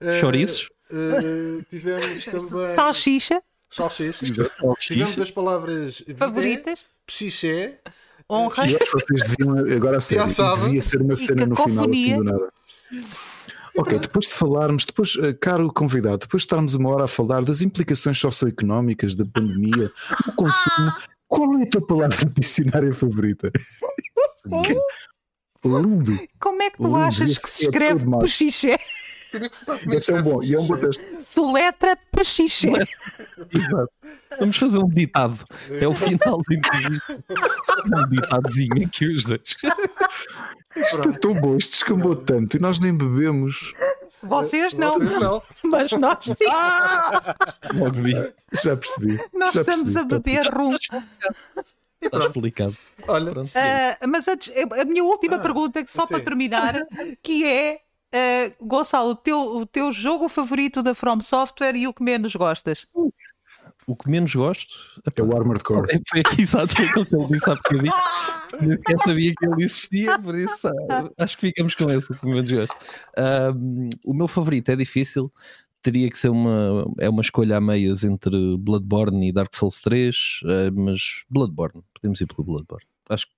eh, chouriços, eh, tivemos também salsicha, salsichas. Tivemos salsicha, as palavras favoritas, psiché, honra. E acho que vocês deviam, agora sabem. devia ser uma cena no final assim do nada. Ok, depois de falarmos, depois, eh, caro convidado, depois de estarmos uma hora a falar das implicações socioeconómicas da pandemia, do consumo, qual é a tua palavra dicionária favorita? Lindo! Como é que tu Lindo, achas esse que se é escreve todo macho. Esse é um bom, e é um bom teste. Soletra pechiché. Exato. Vamos fazer um ditado. É o final da entrevista. Um ditadozinho aqui os dois. Isto é tão bom, isto descambou tanto e nós nem bebemos. Vocês não, Não. mas nós sim. Logo vi. Já percebi. Nós já estamos percebi. a beber rum. Está explicado. Olha. Ah, mas antes, a minha última pergunta, que só sim. para terminar, que é. Ah, Gonçalo, o teu, o teu jogo favorito da From Software e o que menos gostas? O que menos gosto É o Armored Core. é- foi aqui exato foi aquilo que ele disse há bocadinho. Nem sequer sabia que ele existia, por isso ah, acho que ficamos com esse, o que menos gosto. Ahm, o meu favorito é difícil. Teria que ser uma, é uma escolha a meias entre Bloodborne e Dark Souls 3, ah, mas Bloodborne, podemos ir pelo Bloodborne. Acho que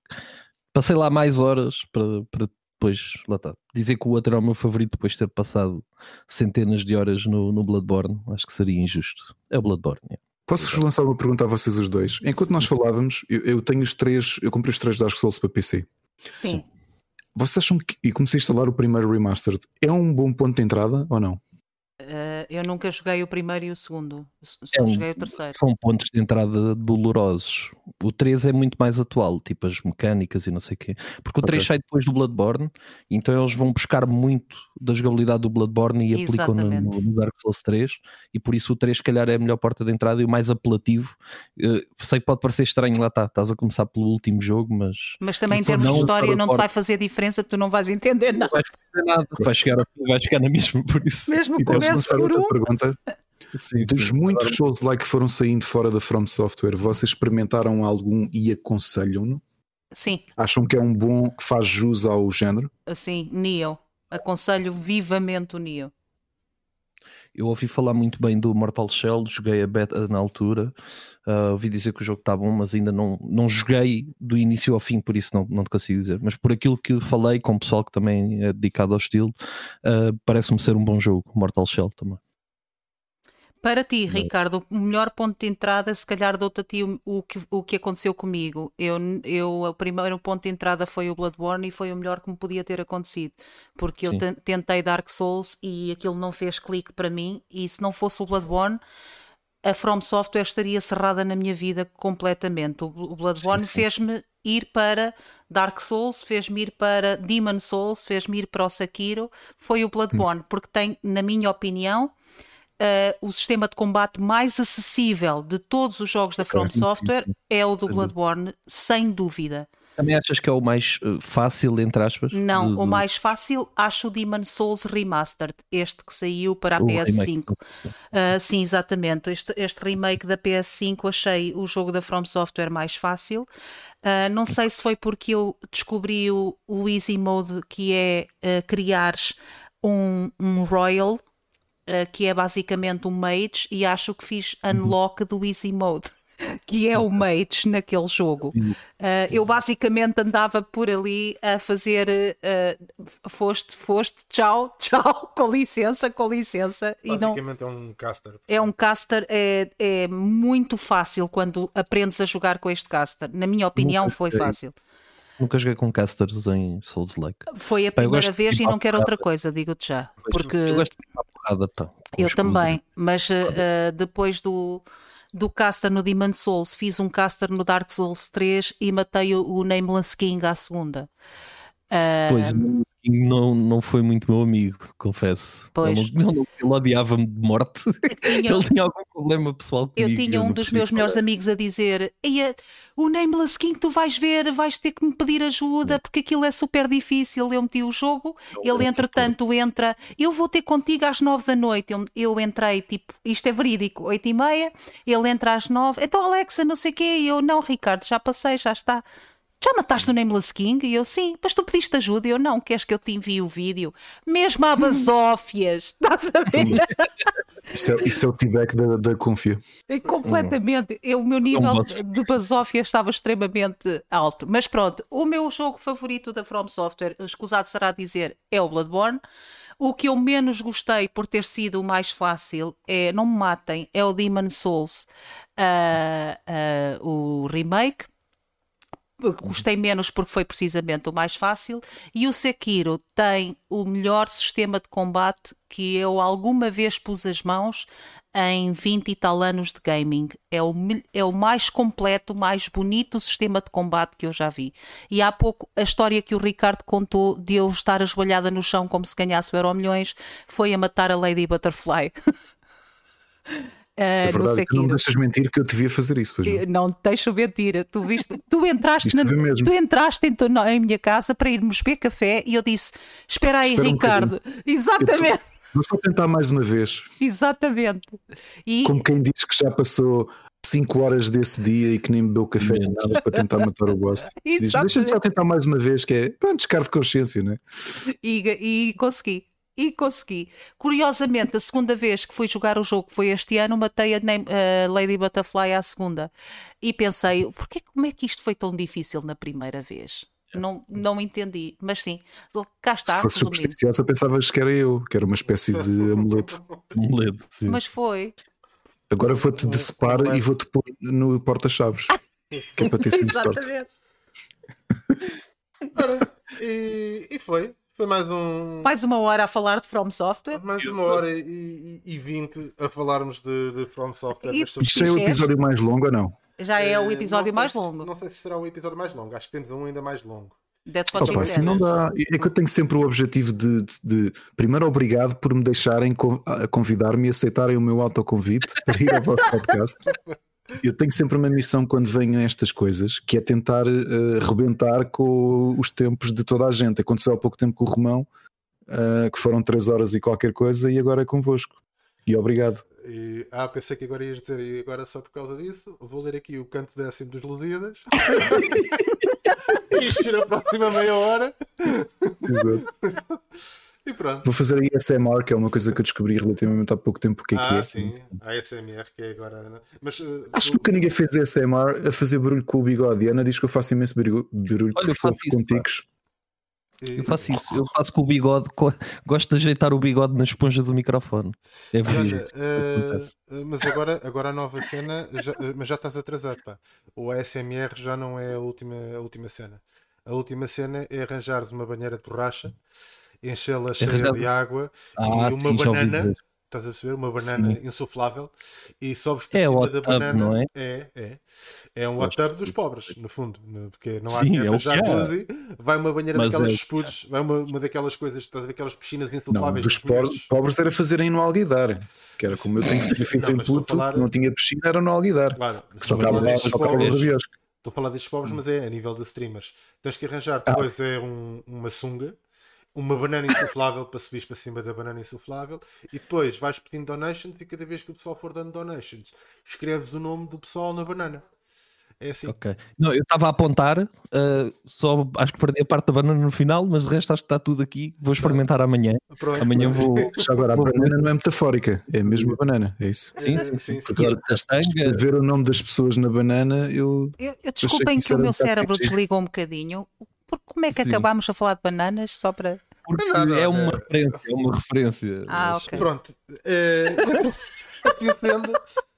passei lá mais horas para, para depois, lá está, dizer que o outro era o meu favorito depois de ter passado centenas de horas no, no Bloodborne, acho que seria injusto. É o Bloodborne. é. Posso-vos lançar uma pergunta a vocês os dois? Enquanto nós falávamos, eu, eu tenho os três, eu comprei os três Dark Souls para PC. Sim. Vocês acham que, e comecei a instalar o primeiro remastered, é um bom ponto de entrada ou não? Ah, eu nunca joguei o primeiro e o segundo, só É um- joguei o terceiro. São pontos de entrada dolorosos. O 3 é muito mais atual, tipo as mecânicas e não sei o quê. Porque o 3 Ok. sai depois do Bloodborne, então eles vão buscar muito da jogabilidade do Bloodborne e aplicam no, no Dark Souls 3. E por isso o 3, se calhar, é a melhor porta de entrada e o mais apelativo. Eh, sei que pode parecer estranho, lá está. Estás a começar pelo último jogo, mas Mas também em termos de não história lançar não te vai fazer diferença tu não vais entender não nada. vais fazer nada. Vai chegar, ao fim, vai chegar na mesma, por isso. Mesmo E posso lançar outra um. pergunta? Sim, Dos sim. muitos shows like que foram saindo fora da From Software, vocês experimentaram algum e aconselham-no? Sim, Acham que é um bom que faz jus ao género? assim, Neo. Aconselho vivamente o Neo. Eu ouvi falar muito bem do Mortal Shell, joguei a beta na altura, ah, ouvi dizer que o jogo está bom, mas ainda não, não joguei do início ao fim, por isso não, não te consigo dizer. Mas por aquilo que falei com o pessoal que também é dedicado ao estilo, ah, parece-me ser um bom jogo, Mortal Shell também. Para ti, Ricardo, o melhor ponto de entrada, se calhar dou-te a ti o, o, que, o que aconteceu comigo. Eu, eu, o primeiro ponto de entrada foi o Bloodborne e foi o melhor que me podia ter acontecido. Porque Sim. eu tentei Dark Souls e aquilo não fez clique para mim. E se não fosse o Bloodborne, a From Software estaria cerrada na minha vida completamente. O, Bloodborne fez-me ir para Dark Souls, fez-me ir para Demon Souls, fez-me ir para o Sekiro. Foi o Bloodborne, hum. porque tem, na minha opinião, uh, o sistema de combate mais acessível de todos os jogos da From Software é o do Bloodborne, sem dúvida. Também achas que é o mais uh, fácil, entre aspas? Não, o mais fácil acho o Demon Souls Remastered, este que saiu para a o PS5. Uh, ah, sim, exatamente. Este, este, remake da PS5 achei o jogo da From Software mais fácil. Uh, não sei se foi porque eu descobri o, o Easy Mode, que é uh, criares um, um Royal que é basicamente um mage, e acho que fiz uhum. unlock do Easy Mode. que é o Mage naquele jogo. Uh, eu basicamente andava por ali a fazer uh, foste, foste, tchau, tchau, com licença, com licença. Basicamente e não, é um caster. É um caster, é, é muito fácil quando aprendes a jogar com este caster. Na minha opinião, foi fácil. Nunca joguei com casters em Souls Lake. Foi a primeira vez e não quero outra coisa, digo-te já. Porque eu gosto de pá, Eu também, mas uh, depois do, do caster no Demon Souls, fiz um caster no Dark Souls 3 e matei o, o Nameless King à segunda. Uh, pois, não, não foi muito meu amigo, confesso. Pois. Ele, ele, ele odiava-me de morte. Tinha, ele tinha algum problema pessoal comigo. Eu tinha um dos meus melhores amigos a dizer: o Nameless King tu vais ver, vais ter que me pedir ajuda porque aquilo é super difícil. Eu meti o jogo, ele entretanto entra. Eu vou ter contigo às nove da noite. Eu, eu entrei, tipo, isto é verídico, oito e meia. Ele entra às nove. Então, Alexa, não sei o quê. E eu, não, Ricardo, já passei, já está já mataste o Nameless King? E eu, sim, mas tu pediste ajuda? E eu, não, queres que eu te envie o vídeo? Mesmo a basófias, estás a ver? Isso é, isso é o feedback da, da Confia. Completamente. Eu, o meu nível de basófia estava extremamente alto. Mas pronto, o meu jogo favorito da From Software, escusado será dizer, é o Bloodborne. O que eu menos gostei por ter sido o mais fácil é, não me matem, é o Demon Souls, uh, uh, o remake gostei menos porque foi precisamente o mais fácil e o Sekiro tem o melhor sistema de combate que eu alguma vez pus as mãos em 20 e tal anos de gaming. É o, é o mais completo, mais bonito sistema de combate que eu já vi. E há pouco, a história que o Ricardo contou de eu estar ajoelhada no chão como se ganhasse o Euro Milhões foi a matar a Lady Butterfly. Uh, é verdade, no não deixas mentir que eu devia fazer isso. Não. não te deixo mentir. Tu, viste, tu entraste, na, tu entraste em, em, minha casa para irmos beber café e eu disse: Espera aí, Espera Ricardo. Um Exatamente. Vou só tentar mais uma vez. Exatamente. E... Como quem diz que já passou 5 horas desse dia e que nem bebeu café nem nada para tentar matar o boss. Deixa-me só tentar mais uma vez, que é para um descargo de consciência, né? E, e consegui e consegui. Curiosamente, a segunda vez que fui jogar o jogo, que foi este ano, matei a, name, Lady Butterfly à segunda. E pensei, porque, como é que isto foi tão difícil na primeira vez? Não, não entendi, mas sim, cá está. Se fosse supersticiosa, pensavas que era eu, que era uma espécie de amuleto. amuleto sim. Mas foi. Agora vou-te decepar e vou-te pôr no porta-chaves, que é para ter sempre sorte. Ora, e, e foi. Foi mais um. Mais uma hora a falar de From Software. Mais uma hora e vinte a falarmos de, de From Software. E, Isto é o episódio mais longo ou não? Já é, é o episódio mais se, longo. Não sei se será o episódio mais longo. Acho que temos um ainda mais longo. That's what Opa, assim não dá. É que eu tenho sempre o objetivo de, de, de primeiro, obrigado por me deixarem convidar-me e aceitarem o meu autoconvite para ir ao vosso podcast. Eu tenho sempre uma missão quando venham estas coisas, que é tentar uh, rebentar com os tempos de toda a gente. Aconteceu há pouco tempo com o Romão, uh, que foram 3 horas e qualquer coisa, e agora é convosco. E obrigado. E, ah, pensei que agora ias dizer, e agora só por causa disso, vou ler aqui o canto décimo dos Lusíadas. Isto na próxima meia hora. Exato. E pronto. Vou fazer a ASMR, que é uma coisa que eu descobri relativamente há pouco tempo o que é ah, que é. sim, a ASMR que é agora. Né? Mas, uh, Acho que nunca ninguém fez ASMR a fazer barulho com o bigode. E a Ana diz que eu faço imenso barulho, barulho Olha, eu faço isso. Eu faço isso, eu faço com o bigode, co- gosto de ajeitar o bigode na esponja do microfone. É E olha, verídico. eh, eh, mas agora, agora a nova cena, já- mas já estás atrasado, pá. O ASMR já não é a última, a última cena. A última cena é arranjares uma banheira de borracha, enchê-la cheia de água Ah, e uma sim, banana, estás a perceber? Uma banana Sim. insuflável e sobes por É cima da banana. não é? É, é. É um hot tub dos pobres, no fundo, né? porque não há Sim, dinheiro é jacuzzi, vai uma banheira Mas daquelas é- espudos, vai uma, uma daquelas coisas, estás a ver aquelas piscinas Não, insufláveis. dos com pobres, pobres era fazerem no Alguidar. Que era como eu tenho Não, em Puto, falar- não tinha piscina, era no Alguidar. Claro, Que só estou a cabe falar lá, só. Estou a falar destes pobres, mas é a nível de streamers. Tens que arranjar Ah. depois é um- uma sunga, uma banana insuflável para subir para cima da banana insuflável e depois vais pedindo donations e cada vez que o pessoal for dando donations, escreves o nome do pessoal na banana. É assim. Ok. Não, eu estava a apontar, ah, só acho que perdi a parte da banana no final, mas de resto acho que está tudo aqui. Vou experimentar amanhã. Pronto. Amanhã vou. Já agora, a banana não é metafórica, é mesmo a banana, é isso. Sim, sim, sim, sim. Porque agora, tanga? ver o nome das pessoas na banana, eu. Eu, eu desculpem que que o meu cérebro desligou um bocadinho. Porque como é que Sim. acabámos a falar de bananas só para. Porque Nada, é uma olha. referência, é uma referência. Ah, mas- ok. Pronto. É... sendo,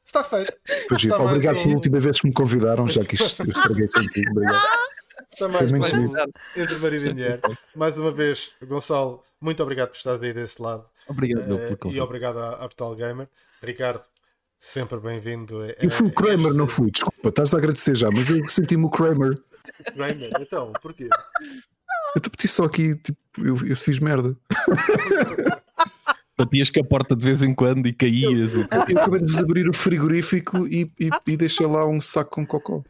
está feito. Pois, Está obrigado pela última vez que me convidaram, já que isto eu estraguei contigo. Obrigado. Está mais giro. entre marido e mulher. Mais uma vez, Gonçalo, muito obrigado por estares aí desse lado. Obrigado Eh, pelo e convite. obrigado à, à Portal Gamer. Ricardo, sempre bem-vindo. Eu fui o a Kramer, este- não fui, desculpa, estás a agradecer já, mas eu senti-me o Kramer. Então, porquê? Eu te pedi só aqui, tipo, eu, eu fiz merda. Batias com a porta de vez em quando e caías. e- Eu acabei de vos abrir o frigorífico e, e, e deixei lá um saco com cocó.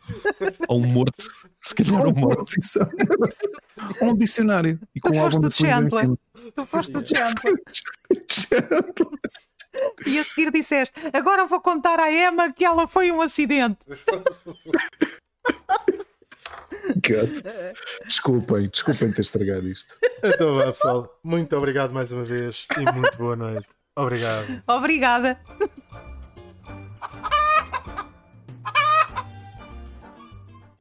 Ou um morto. Se calhar um morto. Um dicionário. E Tu com foste álbum de Chandler. Tu foste de Chandler. E a seguir disseste: Agora vou contar à Emma que ela foi um acidente. God. Desculpem, desculpem ter estragado isto. Então, vá, pessoal, muito obrigado mais uma vez e muito boa noite. Obrigado. Obrigada.